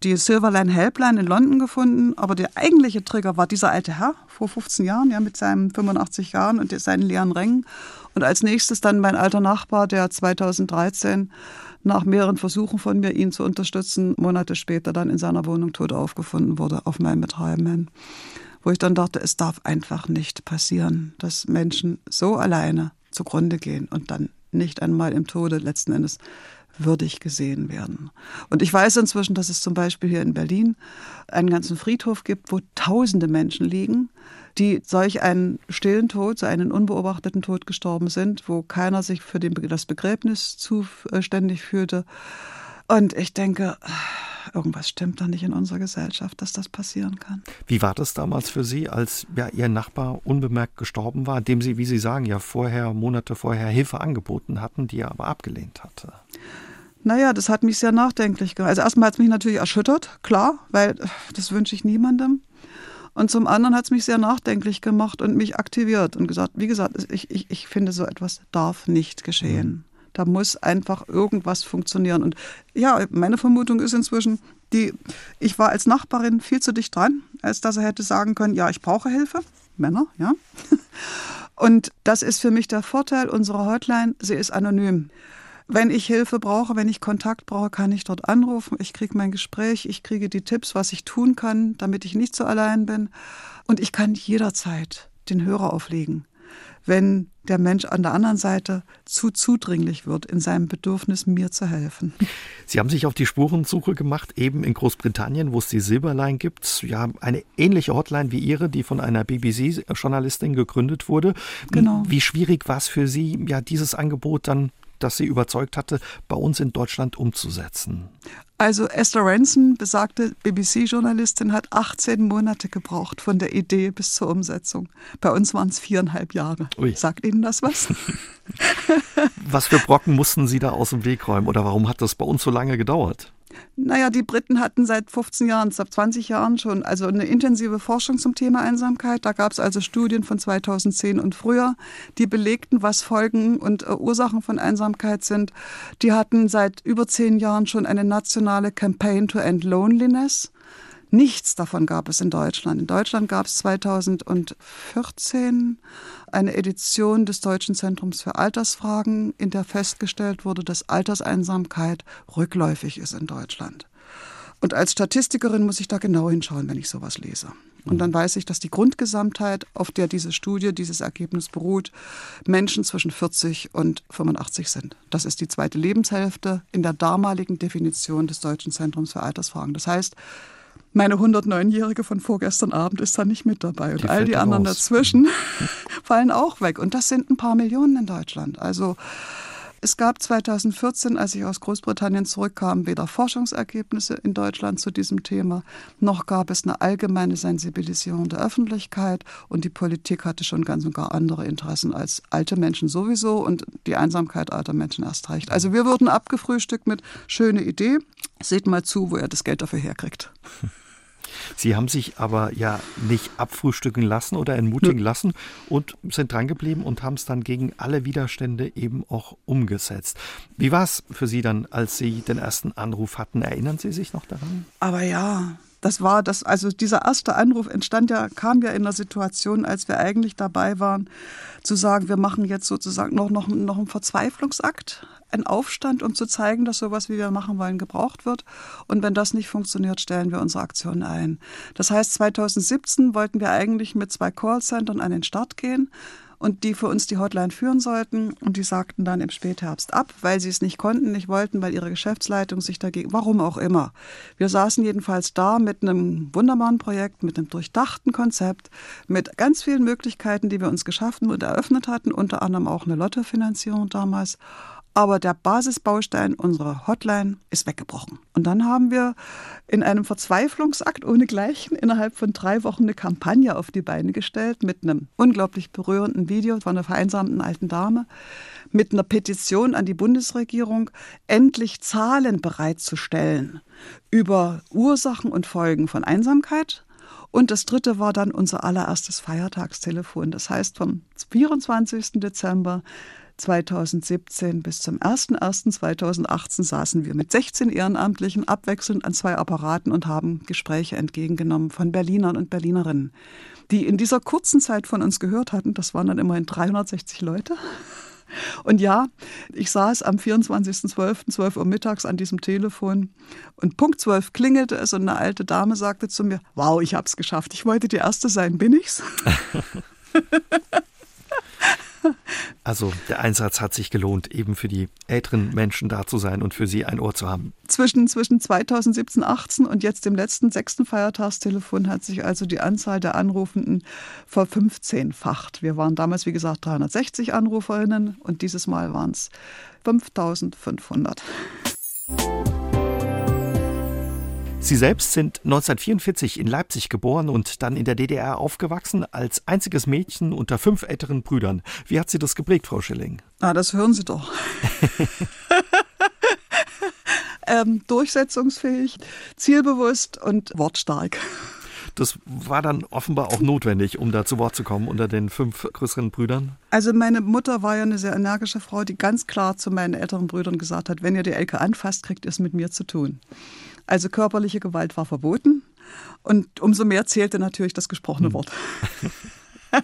die Silverline Helpline in London gefunden. Aber der eigentliche Trigger war dieser alte Herr vor 15 Jahren, ja, mit seinen 85 Jahren und seinen leeren Rängen. Und als nächstes dann mein alter Nachbar, der 2013 nach mehreren Versuchen von mir, ihn zu unterstützen, Monate später dann in seiner Wohnung tot aufgefunden wurde, auf meinem Betreiben Wo ich dann dachte, es darf einfach nicht passieren, dass Menschen so alleine zugrunde gehen und dann nicht einmal im Tode letzten Endes würdig gesehen werden. Und ich weiß inzwischen, dass es zum Beispiel hier in Berlin einen ganzen Friedhof gibt, wo tausende Menschen liegen, die solch einen stillen Tod, so einen unbeobachteten Tod gestorben sind, wo keiner sich für den, das Begräbnis zuständig fühlte. Und ich denke, irgendwas stimmt da nicht in unserer Gesellschaft, dass das passieren kann. Wie war das damals für Sie, als ja, Ihr Nachbar unbemerkt gestorben war, dem Sie, wie Sie sagen, ja vorher, Monate vorher Hilfe angeboten hatten, die er aber abgelehnt hatte? Naja, das hat mich sehr nachdenklich gemacht. Also erstmal hat es mich natürlich erschüttert, klar, weil das wünsche ich niemandem. Und zum anderen hat es mich sehr nachdenklich gemacht und mich aktiviert und gesagt, wie gesagt, ich, ich, ich finde, so etwas darf nicht geschehen. Mhm. Da muss einfach irgendwas funktionieren. Und ja, meine Vermutung ist inzwischen, die, ich war als Nachbarin viel zu dicht dran, als dass er hätte sagen können, ja, ich brauche Hilfe. Männer, ja. Und das ist für mich der Vorteil unserer Hotline. Sie ist anonym. Wenn ich Hilfe brauche, wenn ich Kontakt brauche, kann ich dort anrufen. Ich kriege mein Gespräch, ich kriege die Tipps, was ich tun kann, damit ich nicht so allein bin. Und ich kann jederzeit den Hörer auflegen, wenn der Mensch an der anderen Seite zu zudringlich wird in seinem Bedürfnis, mir zu helfen. Sie haben sich auf die Spurensuche gemacht, eben in Großbritannien, wo es die Silberline gibt. Ja, eine ähnliche Hotline wie Ihre, die von einer BBC-Journalistin gegründet wurde. Genau. Wie schwierig war es für Sie, ja, dieses Angebot dann das sie überzeugt hatte, bei uns in Deutschland umzusetzen? Also Esther Ranson, besagte BBC-Journalistin, hat 18 Monate gebraucht von der Idee bis zur Umsetzung. Bei uns waren es viereinhalb Jahre. Ui. Sagt Ihnen das was? was für Brocken mussten Sie da aus dem Weg räumen oder warum hat das bei uns so lange gedauert? Naja, die Briten hatten seit 15 Jahren, seit 20 Jahren schon also eine intensive Forschung zum Thema Einsamkeit. Da gab es also Studien von 2010 und früher, die belegten, was Folgen und äh, Ursachen von Einsamkeit sind. Die hatten seit über zehn Jahren schon eine nationale Campaign to End Loneliness. Nichts davon gab es in Deutschland. In Deutschland gab es 2014 eine Edition des Deutschen Zentrums für Altersfragen, in der festgestellt wurde, dass Alterseinsamkeit rückläufig ist in Deutschland. Und als Statistikerin muss ich da genau hinschauen, wenn ich sowas lese. Und dann weiß ich, dass die Grundgesamtheit, auf der diese Studie, dieses Ergebnis beruht, Menschen zwischen 40 und 85 sind. Das ist die zweite Lebenshälfte in der damaligen Definition des Deutschen Zentrums für Altersfragen. Das heißt, meine 109-Jährige von vorgestern Abend ist da nicht mit dabei. Und die all die anderen raus. dazwischen fallen auch weg. Und das sind ein paar Millionen in Deutschland. Also es gab 2014, als ich aus Großbritannien zurückkam, weder Forschungsergebnisse in Deutschland zu diesem Thema, noch gab es eine allgemeine Sensibilisierung der Öffentlichkeit und die Politik hatte schon ganz und gar andere Interessen als alte Menschen sowieso und die Einsamkeit alter Menschen erst recht. Also wir wurden abgefrühstückt mit schöne Idee, seht mal zu, wo ihr das Geld dafür herkriegt. Sie haben sich aber ja nicht abfrühstücken lassen oder entmutigen lassen und sind drangeblieben und haben es dann gegen alle Widerstände eben auch umgesetzt. Wie war es für Sie dann, als Sie den ersten Anruf hatten? Erinnern Sie sich noch daran? Aber ja, das war das, also dieser erste Anruf entstand ja, kam ja in einer Situation, als wir eigentlich dabei waren, zu sagen, wir machen jetzt sozusagen noch, noch, noch einen Verzweiflungsakt ein Aufstand, um zu zeigen, dass sowas, wie wir machen wollen, gebraucht wird. Und wenn das nicht funktioniert, stellen wir unsere Aktion ein. Das heißt, 2017 wollten wir eigentlich mit zwei Callcentern an den Start gehen und die für uns die Hotline führen sollten. Und die sagten dann im Spätherbst ab, weil sie es nicht konnten, nicht wollten, weil ihre Geschäftsleitung sich dagegen, warum auch immer. Wir saßen jedenfalls da mit einem wunderbaren Projekt, mit einem durchdachten Konzept, mit ganz vielen Möglichkeiten, die wir uns geschaffen und eröffnet hatten, unter anderem auch eine Lottofinanzierung damals. Aber der Basisbaustein unserer Hotline ist weggebrochen. Und dann haben wir in einem Verzweiflungsakt ohnegleichen innerhalb von drei Wochen eine Kampagne auf die Beine gestellt mit einem unglaublich berührenden Video von einer vereinsamten alten Dame, mit einer Petition an die Bundesregierung, endlich Zahlen bereitzustellen über Ursachen und Folgen von Einsamkeit und das dritte war dann unser allererstes Feiertagstelefon. Das heißt, vom 24. Dezember 2017 bis zum 01.01.2018 saßen wir mit 16 Ehrenamtlichen abwechselnd an zwei Apparaten und haben Gespräche entgegengenommen von Berlinern und Berlinerinnen, die in dieser kurzen Zeit von uns gehört hatten. Das waren dann immerhin 360 Leute. Und ja, ich saß am 24.12., 12 Uhr mittags an diesem Telefon und Punkt 12 klingelte es und eine alte Dame sagte zu mir, wow, ich hab's geschafft. Ich wollte die Erste sein, bin ich's? Also der Einsatz hat sich gelohnt, eben für die älteren Menschen da zu sein und für sie ein Ohr zu haben. Zwischen, zwischen 2017, 18 und jetzt dem letzten sechsten Feiertagstelefon hat sich also die Anzahl der Anrufenden verfünfzehnfacht. Wir waren damals, wie gesagt, 360 Anruferinnen und dieses Mal waren es 5500. Sie selbst sind 1944 in Leipzig geboren und dann in der DDR aufgewachsen, als einziges Mädchen unter fünf älteren Brüdern. Wie hat Sie das geprägt, Frau Schilling? Ah, das hören Sie doch. ähm, durchsetzungsfähig, zielbewusst und wortstark. Das war dann offenbar auch notwendig, um da zu Wort zu kommen unter den fünf größeren Brüdern. Also meine Mutter war ja eine sehr energische Frau, die ganz klar zu meinen älteren Brüdern gesagt hat, wenn ihr die Elke anfasst, kriegt ihr es mit mir zu tun. Also körperliche Gewalt war verboten und umso mehr zählte natürlich das gesprochene hm. Wort.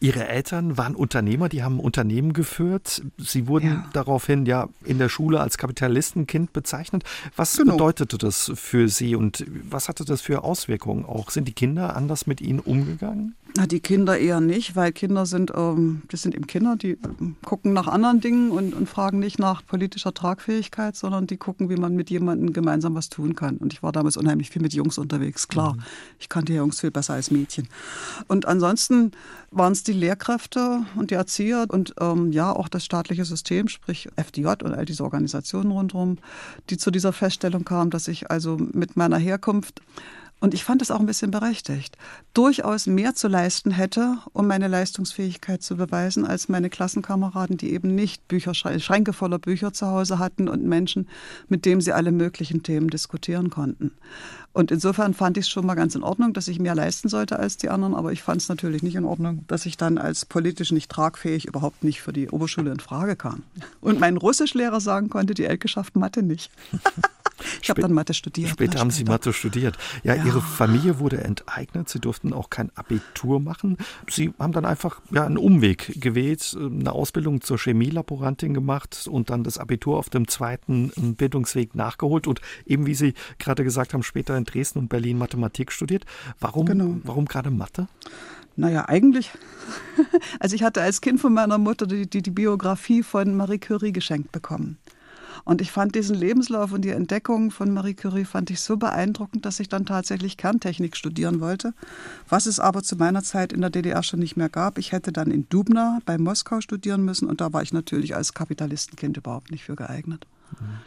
Ihre Eltern waren Unternehmer, die haben Unternehmen geführt. Sie wurden ja. daraufhin ja in der Schule als Kapitalistenkind bezeichnet. Was genau. bedeutete das für Sie und was hatte das für Auswirkungen auch? Sind die Kinder anders mit Ihnen umgegangen? Na, die Kinder eher nicht, weil Kinder sind, ähm, das sind eben Kinder, die ähm, gucken nach anderen Dingen und, und fragen nicht nach politischer Tragfähigkeit, sondern die gucken, wie man mit jemandem gemeinsam was tun kann. Und ich war damals unheimlich viel mit Jungs unterwegs, klar. Mhm. Ich kannte Jungs viel besser als Mädchen. Und ansonsten waren es die Lehrkräfte und die Erzieher und ähm, ja auch das staatliche System, sprich FDJ und all diese Organisationen rundherum, die zu dieser Feststellung kamen, dass ich also mit meiner Herkunft und ich fand es auch ein bisschen berechtigt, durchaus mehr zu leisten hätte, um meine Leistungsfähigkeit zu beweisen, als meine Klassenkameraden, die eben nicht Bücher, Schränke voller Bücher zu Hause hatten und Menschen, mit denen sie alle möglichen Themen diskutieren konnten. Und insofern fand ich es schon mal ganz in Ordnung, dass ich mehr leisten sollte als die anderen, aber ich fand es natürlich nicht in Ordnung, dass ich dann als politisch nicht tragfähig überhaupt nicht für die Oberschule in Frage kam. Und mein Russischlehrer sagen konnte, die Elke schafft Mathe nicht. Ich habe dann Mathe studiert. Später haben Sie Mathe studiert. Ja, ja, Ihre Familie wurde enteignet. Sie durften auch kein Abitur machen. Sie haben dann einfach ja, einen Umweg gewählt, eine Ausbildung zur Chemielaborantin gemacht und dann das Abitur auf dem zweiten ähm, Bildungsweg nachgeholt und eben, wie Sie gerade gesagt haben, später in Dresden und Berlin Mathematik studiert. Warum, genau. warum gerade Mathe? Naja, eigentlich. Also ich hatte als Kind von meiner Mutter die, die, die Biografie von Marie Curie geschenkt bekommen. Und ich fand diesen Lebenslauf und die Entdeckung von Marie Curie fand ich so beeindruckend, dass ich dann tatsächlich Kerntechnik studieren wollte, was es aber zu meiner Zeit in der DDR schon nicht mehr gab. Ich hätte dann in Dubna bei Moskau studieren müssen und da war ich natürlich als Kapitalistenkind überhaupt nicht für geeignet.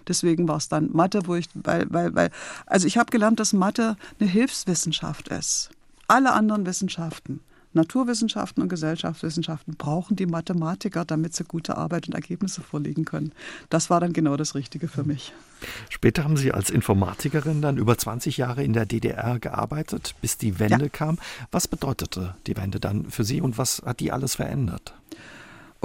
Deswegen war es dann Mathe, wo ich, weil, weil, weil, also ich habe gelernt, dass Mathe eine Hilfswissenschaft ist. Alle anderen Wissenschaften Naturwissenschaften und Gesellschaftswissenschaften brauchen die Mathematiker, damit sie gute Arbeit und Ergebnisse vorlegen können. Das war dann genau das Richtige für mich. Später haben Sie als Informatikerin dann über 20 Jahre in der DDR gearbeitet, bis die Wende ja. kam. Was bedeutete die Wende dann für Sie und was hat die alles verändert?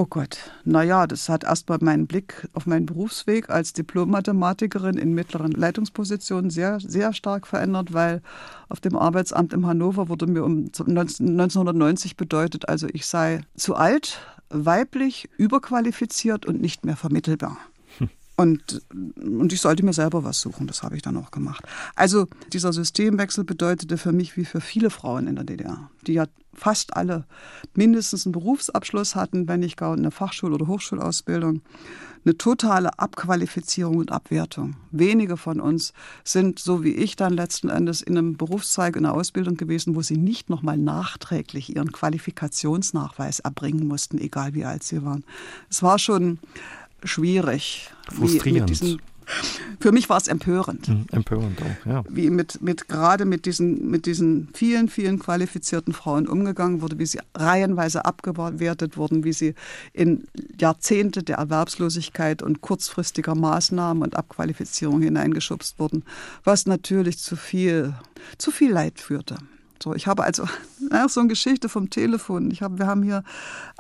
Oh Gott, naja, das hat erstmal meinen Blick auf meinen Berufsweg als Diplom-Mathematikerin in mittleren Leitungspositionen sehr, sehr stark verändert, weil auf dem Arbeitsamt in Hannover wurde mir um 1990 bedeutet, also ich sei zu alt, weiblich, überqualifiziert und nicht mehr vermittelbar. Und, und ich sollte mir selber was suchen. Das habe ich dann auch gemacht. Also dieser Systemwechsel bedeutete für mich wie für viele Frauen in der DDR, die ja fast alle mindestens einen Berufsabschluss hatten, wenn nicht gar eine Fachschul- oder Hochschulausbildung, eine totale Abqualifizierung und Abwertung. Wenige von uns sind, so wie ich dann letzten Endes, in einem Berufszweig, in einer Ausbildung gewesen, wo sie nicht nochmal nachträglich ihren Qualifikationsnachweis erbringen mussten, egal wie alt sie waren. Es war schon schwierig. Frustrierend. Diesen, für mich war es empörend. Mhm, empörend auch, ja. Wie mit, mit gerade mit diesen, mit diesen vielen, vielen qualifizierten Frauen umgegangen wurde, wie sie reihenweise abgewertet wurden, wie sie in Jahrzehnte der Erwerbslosigkeit und kurzfristiger Maßnahmen und Abqualifizierung hineingeschubst wurden, was natürlich zu viel, zu viel Leid führte. So, ich habe also so eine Geschichte vom Telefon. Ich habe, wir haben hier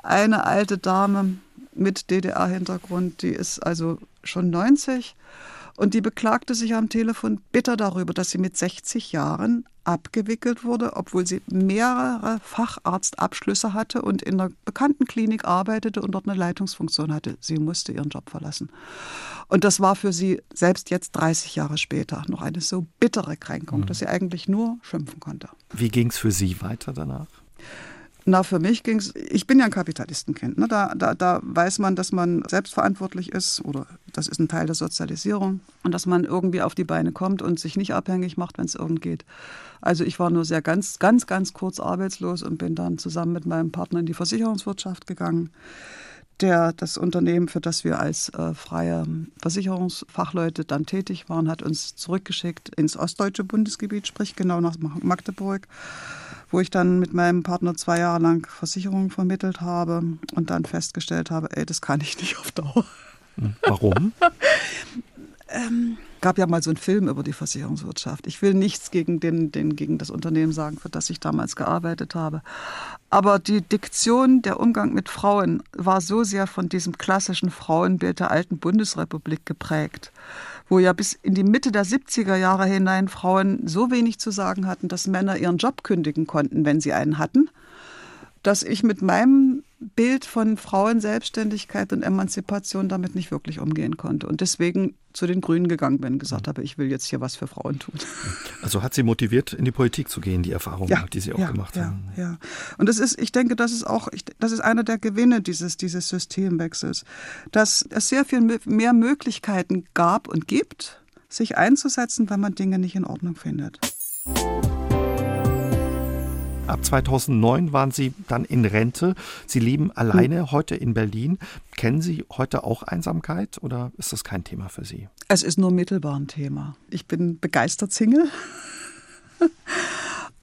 eine alte Dame, mit DDR-Hintergrund, die ist also schon 90 und die beklagte sich am Telefon bitter darüber, dass sie mit 60 Jahren abgewickelt wurde, obwohl sie mehrere Facharztabschlüsse hatte und in einer bekannten Klinik arbeitete und dort eine Leitungsfunktion hatte. Sie musste ihren Job verlassen. Und das war für sie selbst jetzt 30 Jahre später noch eine so bittere Kränkung, mhm. dass sie eigentlich nur schimpfen konnte. Wie ging es für Sie weiter danach? Na, für mich ging es, ich bin ja ein Kapitalistenkind. Ne? Da, da, da weiß man, dass man selbstverantwortlich ist oder das ist ein Teil der Sozialisierung und dass man irgendwie auf die Beine kommt und sich nicht abhängig macht, wenn es irgend geht. Also ich war nur sehr ganz, ganz, ganz kurz arbeitslos und bin dann zusammen mit meinem Partner in die Versicherungswirtschaft gegangen. Der, das Unternehmen, für das wir als äh, freie Versicherungsfachleute dann tätig waren, hat uns zurückgeschickt ins ostdeutsche Bundesgebiet, sprich genau nach Magdeburg wo ich dann mit meinem Partner zwei Jahre lang Versicherungen vermittelt habe und dann festgestellt habe, ey, das kann ich nicht auf Dauer. Hm, warum? ähm, gab ja mal so einen Film über die Versicherungswirtschaft. Ich will nichts gegen, den, den, gegen das Unternehmen sagen, für das ich damals gearbeitet habe. Aber die Diktion, der Umgang mit Frauen war so sehr von diesem klassischen Frauenbild der alten Bundesrepublik geprägt wo ja bis in die Mitte der 70er Jahre hinein Frauen so wenig zu sagen hatten, dass Männer ihren Job kündigen konnten, wenn sie einen hatten, dass ich mit meinem Bild von Frauenselbstständigkeit und Emanzipation damit nicht wirklich umgehen konnte und deswegen zu den Grünen gegangen bin und gesagt habe, ich will jetzt hier was für Frauen tun. Also hat sie motiviert, in die Politik zu gehen, die Erfahrung, ja, die Sie auch ja, gemacht ja, haben. Ja, und das ist, ich denke, das ist auch, das ist einer der Gewinne dieses, dieses Systemwechsels, dass es sehr viel mehr Möglichkeiten gab und gibt, sich einzusetzen, wenn man Dinge nicht in Ordnung findet. Ab 2009 waren Sie dann in Rente. Sie leben alleine hm. heute in Berlin. Kennen Sie heute auch Einsamkeit oder ist das kein Thema für Sie? Es ist nur mittelbar ein Thema. Ich bin begeistert Single.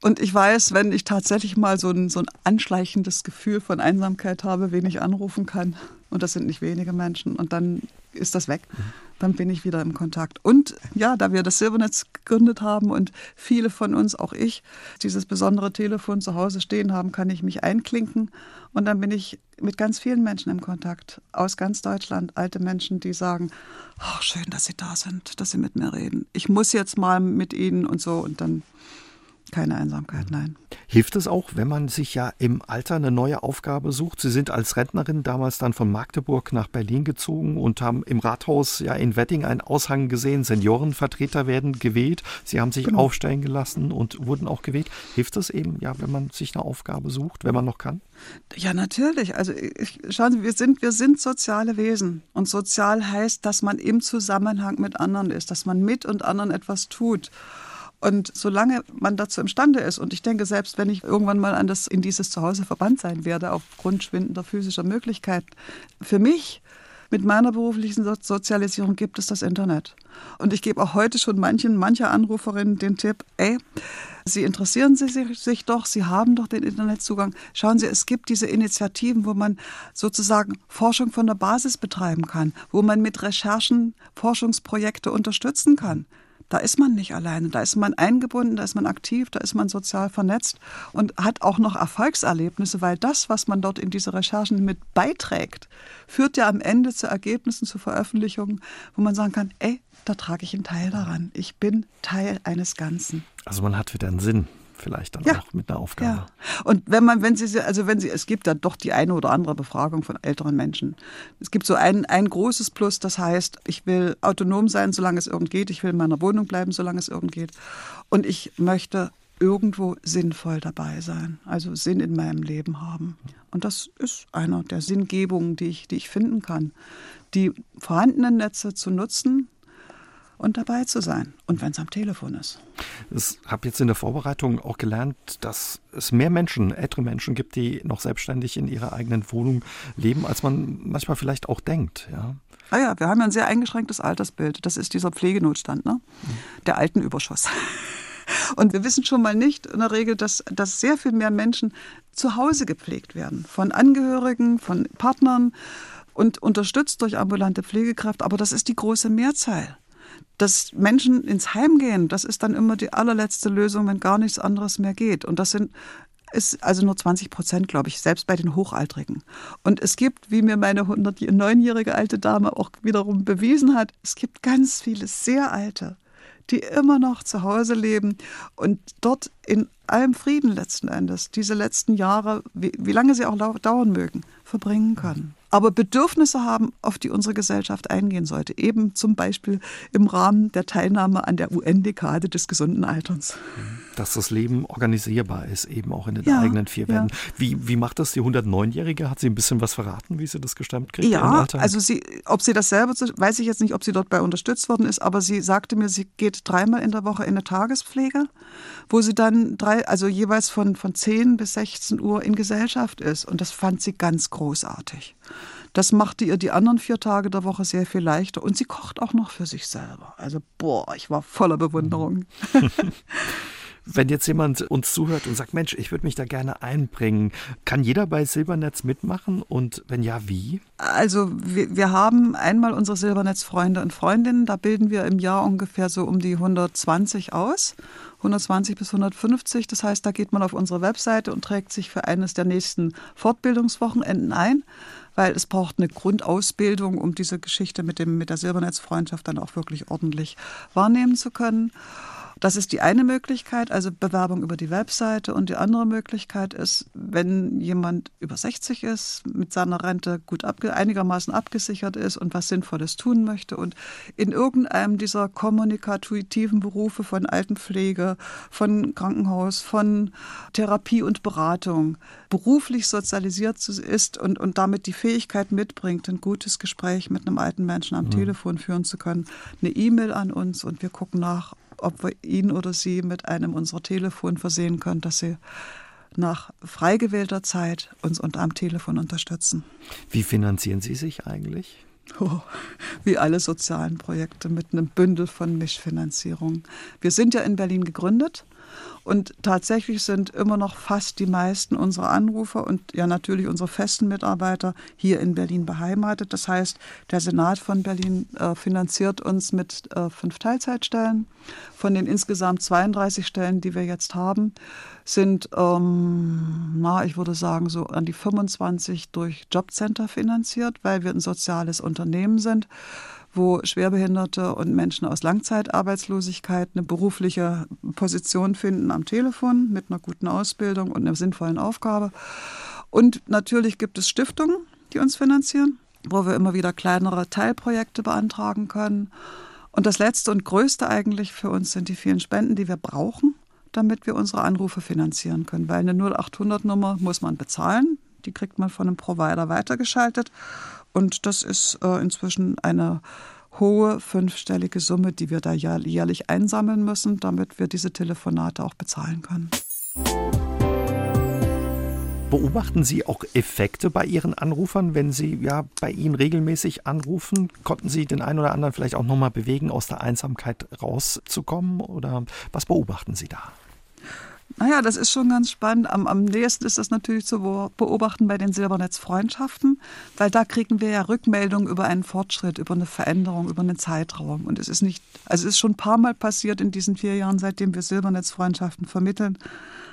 Und ich weiß, wenn ich tatsächlich mal so ein, so ein anschleichendes Gefühl von Einsamkeit habe, wen ich anrufen kann, und das sind nicht wenige Menschen, und dann ist das weg. Dann bin ich wieder im Kontakt. Und ja, da wir das Silbernetz gegründet haben und viele von uns, auch ich, dieses besondere Telefon zu Hause stehen haben, kann ich mich einklinken. Und dann bin ich mit ganz vielen Menschen im Kontakt aus ganz Deutschland. Alte Menschen, die sagen, oh, schön, dass Sie da sind, dass Sie mit mir reden. Ich muss jetzt mal mit Ihnen und so. Und dann keine Einsamkeit, nein. Hilft es auch, wenn man sich ja im Alter eine neue Aufgabe sucht? Sie sind als Rentnerin damals dann von Magdeburg nach Berlin gezogen und haben im Rathaus ja in Wedding einen Aushang gesehen, Seniorenvertreter werden gewählt. Sie haben sich genau. aufstellen gelassen und wurden auch gewählt. Hilft es eben, ja, wenn man sich eine Aufgabe sucht, wenn man noch kann? Ja, natürlich. Also ich, schauen Sie, wir sind, wir sind soziale Wesen. Und sozial heißt, dass man im Zusammenhang mit anderen ist, dass man mit und anderen etwas tut. Und solange man dazu imstande ist, und ich denke, selbst wenn ich irgendwann mal an das, in dieses Zuhause verbannt sein werde, aufgrund schwindender physischer Möglichkeiten, für mich mit meiner beruflichen Sozialisierung gibt es das Internet. Und ich gebe auch heute schon manchen, mancher Anruferin den Tipp, ey, Sie interessieren sich, sich doch, Sie haben doch den Internetzugang. Schauen Sie, es gibt diese Initiativen, wo man sozusagen Forschung von der Basis betreiben kann, wo man mit Recherchen Forschungsprojekte unterstützen kann da ist man nicht alleine, da ist man eingebunden, da ist man aktiv, da ist man sozial vernetzt und hat auch noch Erfolgserlebnisse, weil das, was man dort in diese Recherchen mit beiträgt, führt ja am Ende zu Ergebnissen, zu Veröffentlichungen, wo man sagen kann, ey, da trage ich einen Teil daran. Ich bin Teil eines Ganzen. Also man hat wieder einen Sinn vielleicht dann ja. auch mit einer Aufgabe. Ja. Und wenn man, wenn Sie, also wenn Sie, es gibt da doch die eine oder andere Befragung von älteren Menschen. Es gibt so ein, ein großes Plus, das heißt, ich will autonom sein, solange es irgend geht. Ich will in meiner Wohnung bleiben, solange es irgend geht. Und ich möchte irgendwo sinnvoll dabei sein, also Sinn in meinem Leben haben. Und das ist einer der Sinngebungen, die ich, die ich finden kann. Die vorhandenen Netze zu nutzen, und dabei zu sein. Und wenn es am Telefon ist. Ich habe jetzt in der Vorbereitung auch gelernt, dass es mehr Menschen, ältere Menschen gibt, die noch selbstständig in ihrer eigenen Wohnung leben, als man manchmal vielleicht auch denkt. Ja. Ah ja, wir haben ja ein sehr eingeschränktes Altersbild. Das ist dieser Pflegenotstand, ne? der alten Überschuss. Und wir wissen schon mal nicht in der Regel, dass, dass sehr viel mehr Menschen zu Hause gepflegt werden. Von Angehörigen, von Partnern und unterstützt durch ambulante Pflegekraft. Aber das ist die große Mehrzahl dass Menschen ins Heim gehen, das ist dann immer die allerletzte Lösung, wenn gar nichts anderes mehr geht. Und das sind ist also nur 20 Prozent, glaube ich, selbst bei den Hochaltrigen. Und es gibt, wie mir meine 109-jährige alte Dame auch wiederum bewiesen hat, es gibt ganz viele sehr alte, die immer noch zu Hause leben und dort in allem Frieden letzten Endes diese letzten Jahre, wie, wie lange sie auch dauern mögen, verbringen können aber Bedürfnisse haben, auf die unsere Gesellschaft eingehen sollte. Eben zum Beispiel im Rahmen der Teilnahme an der UN-Dekade des gesunden Alterns. Dass das Leben organisierbar ist, eben auch in den ja, eigenen vier Wänden. Ja. Wie, wie macht das die 109-Jährige? Hat sie ein bisschen was verraten, wie sie das gestemmt kriegt? Ja, also sie, ob sie das selber, weiß ich jetzt nicht, ob sie dort bei unterstützt worden ist, aber sie sagte mir, sie geht dreimal in der Woche in eine Tagespflege, wo sie dann drei, also jeweils von, von 10 bis 16 Uhr in Gesellschaft ist. Und das fand sie ganz großartig. Das machte ihr die anderen vier Tage der Woche sehr viel leichter. Und sie kocht auch noch für sich selber. Also, boah, ich war voller Bewunderung. Wenn jetzt jemand uns zuhört und sagt, Mensch, ich würde mich da gerne einbringen, kann jeder bei Silbernetz mitmachen und wenn ja, wie? Also wir, wir haben einmal unsere Silbernetz-Freunde und Freundinnen, da bilden wir im Jahr ungefähr so um die 120 aus. 120 bis 150. Das heißt, da geht man auf unsere Webseite und trägt sich für eines der nächsten Fortbildungswochenenden ein weil es braucht eine Grundausbildung, um diese Geschichte mit, dem, mit der Silbernetzfreundschaft dann auch wirklich ordentlich wahrnehmen zu können. Das ist die eine Möglichkeit, also Bewerbung über die Webseite. Und die andere Möglichkeit ist, wenn jemand über 60 ist, mit seiner Rente gut abge einigermaßen abgesichert ist und was Sinnvolles tun möchte und in irgendeinem dieser kommunikativen Berufe von Altenpflege, von Krankenhaus, von Therapie und Beratung beruflich sozialisiert ist und, und damit die Fähigkeit mitbringt, ein gutes Gespräch mit einem alten Menschen am mhm. Telefon führen zu können, eine E-Mail an uns und wir gucken nach, ob wir ihn oder sie mit einem unserer Telefon versehen können, dass sie nach frei gewählter Zeit uns unter am Telefon unterstützen. Wie finanzieren Sie sich eigentlich? Oh, wie alle sozialen Projekte mit einem Bündel von Mischfinanzierung. Wir sind ja in Berlin gegründet Und tatsächlich sind immer noch fast die meisten unserer Anrufer und ja natürlich unsere festen Mitarbeiter hier in Berlin beheimatet. Das heißt, der Senat von Berlin äh, finanziert uns mit äh, fünf Teilzeitstellen. Von den insgesamt 32 Stellen, die wir jetzt haben, sind, ähm, na, ich würde sagen, so an die 25 durch Jobcenter finanziert, weil wir ein soziales Unternehmen sind wo Schwerbehinderte und Menschen aus Langzeitarbeitslosigkeit eine berufliche Position finden am Telefon mit einer guten Ausbildung und einer sinnvollen Aufgabe. Und natürlich gibt es Stiftungen, die uns finanzieren, wo wir immer wieder kleinere Teilprojekte beantragen können. Und das Letzte und Größte eigentlich für uns sind die vielen Spenden, die wir brauchen, damit wir unsere Anrufe finanzieren können. Weil eine 0800-Nummer muss man bezahlen. Die kriegt man von einem Provider weitergeschaltet. Und das ist äh, inzwischen eine hohe fünfstellige Summe, die wir da jährlich einsammeln müssen, damit wir diese Telefonate auch bezahlen können. Beobachten Sie auch Effekte bei Ihren Anrufern, wenn Sie ja bei Ihnen regelmäßig anrufen? Konnten Sie den einen oder anderen vielleicht auch nochmal bewegen, aus der Einsamkeit rauszukommen? Oder was beobachten Sie da? Naja, das ist schon ganz spannend. Am, am nächsten ist das natürlich zu beobachten bei den Silbernetz-Freundschaften, weil da kriegen wir ja Rückmeldungen über einen Fortschritt, über eine Veränderung, über einen Zeitraum. Und es ist nicht, also es ist schon ein paar Mal passiert in diesen vier Jahren, seitdem wir Silbernetz-Freundschaften vermitteln,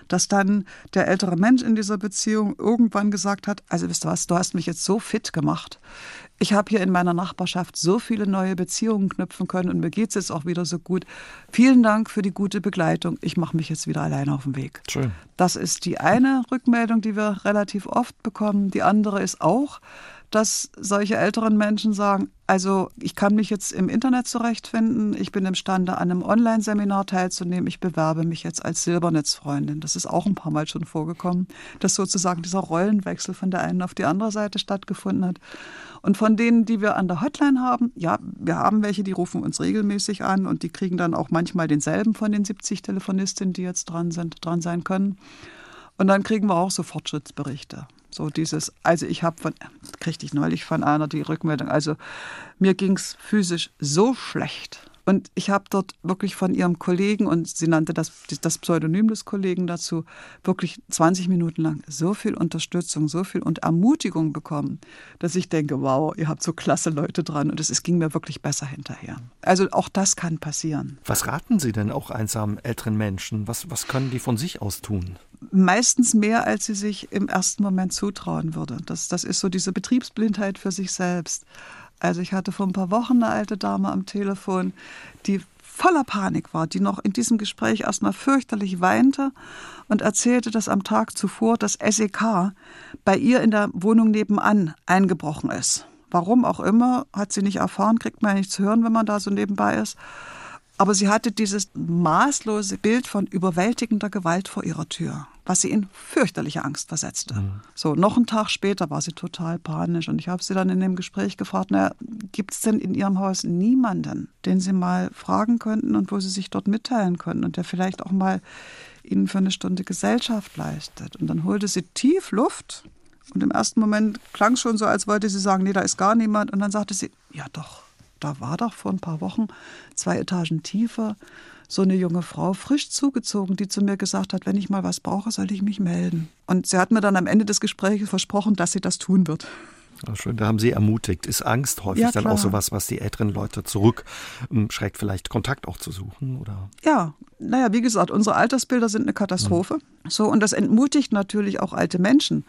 dass dann der ältere Mensch in dieser Beziehung irgendwann gesagt hat, also wisst du was, du hast mich jetzt so fit gemacht. Ich habe hier in meiner Nachbarschaft so viele neue Beziehungen knüpfen können und mir geht es jetzt auch wieder so gut. Vielen Dank für die gute Begleitung. Ich mache mich jetzt wieder alleine auf den Weg. Schön. Das ist die eine Rückmeldung, die wir relativ oft bekommen. Die andere ist auch, dass solche älteren Menschen sagen, also ich kann mich jetzt im Internet zurechtfinden, ich bin imstande, an einem Online-Seminar teilzunehmen, ich bewerbe mich jetzt als Silbernetzfreundin. Das ist auch ein paar Mal schon vorgekommen, dass sozusagen dieser Rollenwechsel von der einen auf die andere Seite stattgefunden hat. Und von denen, die wir an der Hotline haben, ja, wir haben welche, die rufen uns regelmäßig an und die kriegen dann auch manchmal denselben von den 70 Telefonistinnen, die jetzt dran sind, dran sein können. Und dann kriegen wir auch so Fortschrittsberichte. So dieses, also ich habe von, kriegte ich neulich von einer die Rückmeldung, also mir ging es physisch so schlecht. Und ich habe dort wirklich von ihrem Kollegen, und sie nannte das, das Pseudonym des Kollegen dazu, wirklich 20 Minuten lang so viel Unterstützung, so viel und Ermutigung bekommen, dass ich denke, wow, ihr habt so klasse Leute dran und es, es ging mir wirklich besser hinterher. Also auch das kann passieren. Was raten Sie denn auch einsamen älteren Menschen? Was, was können die von sich aus tun? meistens mehr, als sie sich im ersten Moment zutrauen würde. Das, das ist so diese Betriebsblindheit für sich selbst. Also ich hatte vor ein paar Wochen eine alte Dame am Telefon, die voller Panik war, die noch in diesem Gespräch erstmal fürchterlich weinte und erzählte, dass am Tag zuvor das SEK bei ihr in der Wohnung nebenan eingebrochen ist. Warum auch immer, hat sie nicht erfahren, kriegt man ja nicht zu hören, wenn man da so nebenbei ist. Aber sie hatte dieses maßlose Bild von überwältigender Gewalt vor ihrer Tür, was sie in fürchterliche Angst versetzte. Mhm. So, noch einen Tag später war sie total panisch und ich habe sie dann in dem Gespräch gefragt, gibt es denn in ihrem Haus niemanden, den sie mal fragen könnten und wo sie sich dort mitteilen könnten und der vielleicht auch mal ihnen für eine Stunde Gesellschaft leistet? Und dann holte sie tief Luft und im ersten Moment klang es schon so, als wollte sie sagen, nee, da ist gar niemand und dann sagte sie, ja doch da war doch vor ein paar Wochen zwei Etagen tiefer so eine junge Frau frisch zugezogen, die zu mir gesagt hat, wenn ich mal was brauche, soll ich mich melden. Und sie hat mir dann am Ende des Gesprächs versprochen, dass sie das tun wird. Ja, schön, da haben Sie ermutigt. Ist Angst häufig ja, dann auch sowas, was die älteren Leute zurückschreckt, vielleicht Kontakt auch zu suchen? Oder? Ja, naja, wie gesagt, unsere Altersbilder sind eine Katastrophe. Mhm. So, und das entmutigt natürlich auch alte Menschen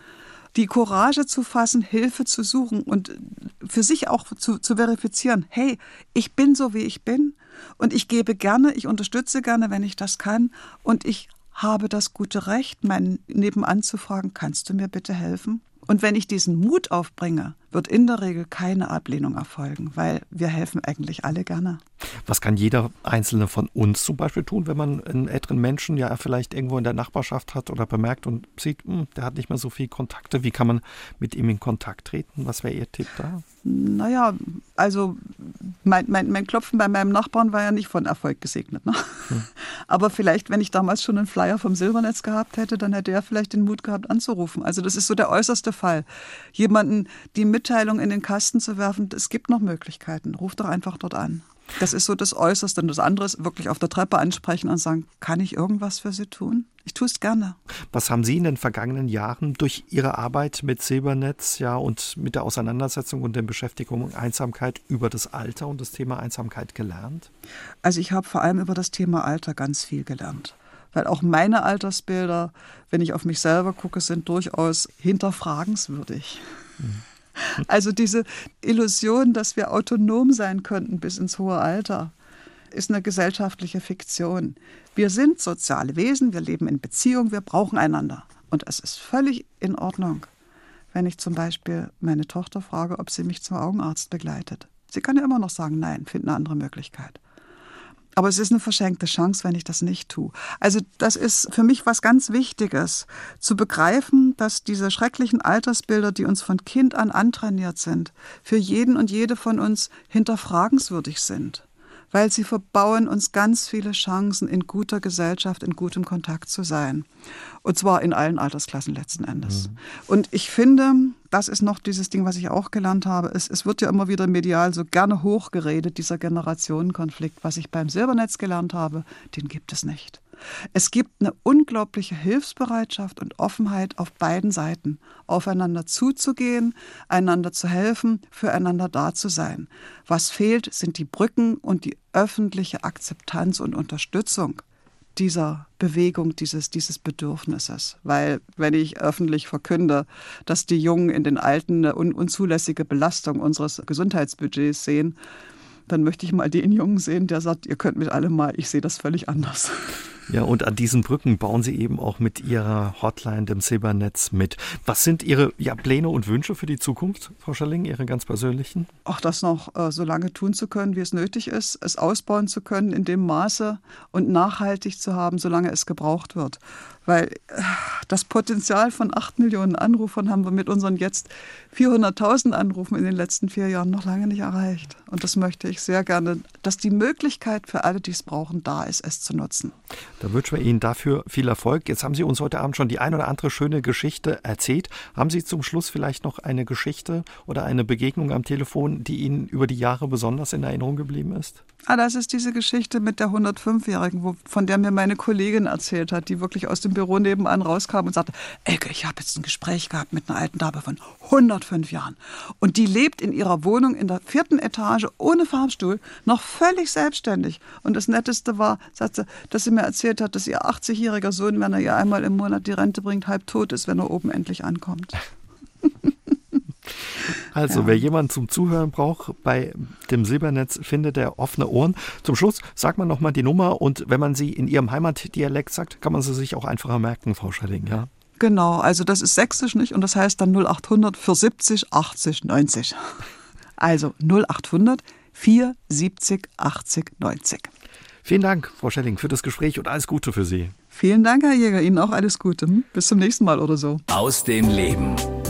die Courage zu fassen, Hilfe zu suchen und für sich auch zu, zu verifizieren, hey, ich bin so, wie ich bin und ich gebe gerne, ich unterstütze gerne, wenn ich das kann und ich habe das gute Recht, meinen Nebenan zu fragen, kannst du mir bitte helfen? Und wenn ich diesen Mut aufbringe, wird in der Regel keine Ablehnung erfolgen, weil wir helfen eigentlich alle gerne. Was kann jeder Einzelne von uns zum Beispiel tun, wenn man einen älteren Menschen ja vielleicht irgendwo in der Nachbarschaft hat oder bemerkt und sieht, hm, der hat nicht mehr so viele Kontakte? Wie kann man mit ihm in Kontakt treten? Was wäre Ihr Tipp da? Naja, also mein, mein, mein Klopfen bei meinem Nachbarn war ja nicht von Erfolg gesegnet. Ne? Hm. Aber vielleicht, wenn ich damals schon einen Flyer vom Silbernetz gehabt hätte, dann hätte er vielleicht den Mut gehabt anzurufen. Also das ist so der äußerste Fall. Jemanden die Mitteilung in den Kasten zu werfen, es gibt noch Möglichkeiten. Ruf doch einfach dort an. Das ist so das Äußerste. Und das andere ist wirklich auf der Treppe ansprechen und sagen, kann ich irgendwas für Sie tun? Ich tue es gerne. Was haben Sie in den vergangenen Jahren durch Ihre Arbeit mit Silbernetz ja und mit der Auseinandersetzung und der Beschäftigung mit Einsamkeit über das Alter und das Thema Einsamkeit gelernt? Also ich habe vor allem über das Thema Alter ganz viel gelernt. Weil auch meine Altersbilder, wenn ich auf mich selber gucke, sind durchaus hinterfragenswürdig. Mhm. Also diese Illusion, dass wir autonom sein könnten bis ins hohe Alter, ist eine gesellschaftliche Fiktion. Wir sind soziale Wesen, wir leben in Beziehung, wir brauchen einander. Und es ist völlig in Ordnung, wenn ich zum Beispiel meine Tochter frage, ob sie mich zum Augenarzt begleitet. Sie kann ja immer noch sagen, nein, finde eine andere Möglichkeit. Aber es ist eine verschenkte Chance, wenn ich das nicht tue. Also das ist für mich was ganz Wichtiges, zu begreifen, dass diese schrecklichen Altersbilder, die uns von Kind an antrainiert sind, für jeden und jede von uns hinterfragenswürdig sind weil sie verbauen uns ganz viele Chancen, in guter Gesellschaft, in gutem Kontakt zu sein. Und zwar in allen Altersklassen letzten Endes. Mhm. Und ich finde, das ist noch dieses Ding, was ich auch gelernt habe. Es, es wird ja immer wieder medial so gerne hochgeredet, dieser Generationenkonflikt. Was ich beim Silbernetz gelernt habe, den gibt es nicht. Es gibt eine unglaubliche Hilfsbereitschaft und Offenheit auf beiden Seiten, aufeinander zuzugehen, einander zu helfen, füreinander da zu sein. Was fehlt, sind die Brücken und die öffentliche Akzeptanz und Unterstützung dieser Bewegung, dieses, dieses Bedürfnisses. Weil wenn ich öffentlich verkünde, dass die Jungen in den Alten eine un unzulässige Belastung unseres Gesundheitsbudgets sehen, dann möchte ich mal den Jungen sehen, der sagt, ihr könnt mit allem mal, ich sehe das völlig anders. Ja, und an diesen Brücken bauen Sie eben auch mit Ihrer Hotline, dem Silbernetz, mit. Was sind Ihre ja, Pläne und Wünsche für die Zukunft, Frau Schalling, Ihre ganz persönlichen? Auch das noch äh, so lange tun zu können, wie es nötig ist, es ausbauen zu können in dem Maße und nachhaltig zu haben, solange es gebraucht wird. Weil äh, das Potenzial von 8 Millionen Anrufern haben wir mit unseren jetzt 400.000 Anrufen in den letzten vier Jahren noch lange nicht erreicht. Und das möchte ich sehr gerne, dass die Möglichkeit für alle, die es brauchen, da ist, es zu nutzen. Da wünschen wir Ihnen dafür viel Erfolg. Jetzt haben Sie uns heute Abend schon die ein oder andere schöne Geschichte erzählt. Haben Sie zum Schluss vielleicht noch eine Geschichte oder eine Begegnung am Telefon, die Ihnen über die Jahre besonders in Erinnerung geblieben ist? Ah, das ist diese Geschichte mit der 105-Jährigen, von der mir meine Kollegin erzählt hat, die wirklich aus dem Büro nebenan rauskam und sagte, Elke, ich habe jetzt ein Gespräch gehabt mit einer alten Dame von 105 Jahren. Und die lebt in ihrer Wohnung in der vierten Etage ohne Fahrstuhl, noch völlig selbstständig. Und das Netteste war, sagte, dass sie mir erzählt hat, dass ihr 80-jähriger Sohn, wenn er ihr einmal im Monat die Rente bringt, halb tot ist, wenn er oben endlich ankommt. Also, ja. wer jemanden zum Zuhören braucht, bei dem Silbernetz findet er offene Ohren. Zum Schluss sagt man nochmal die Nummer und wenn man sie in ihrem Heimatdialekt sagt, kann man sie sich auch einfacher merken, Frau Schelling, ja? Genau, also das ist sächsisch nicht und das heißt dann 0800 für 70 80 90. Also 0800 470 80 90. Vielen Dank, Frau Schelling, für das Gespräch und alles Gute für Sie. Vielen Dank, Herr Jäger. Ihnen auch alles Gute. Bis zum nächsten Mal oder so. Aus dem Leben.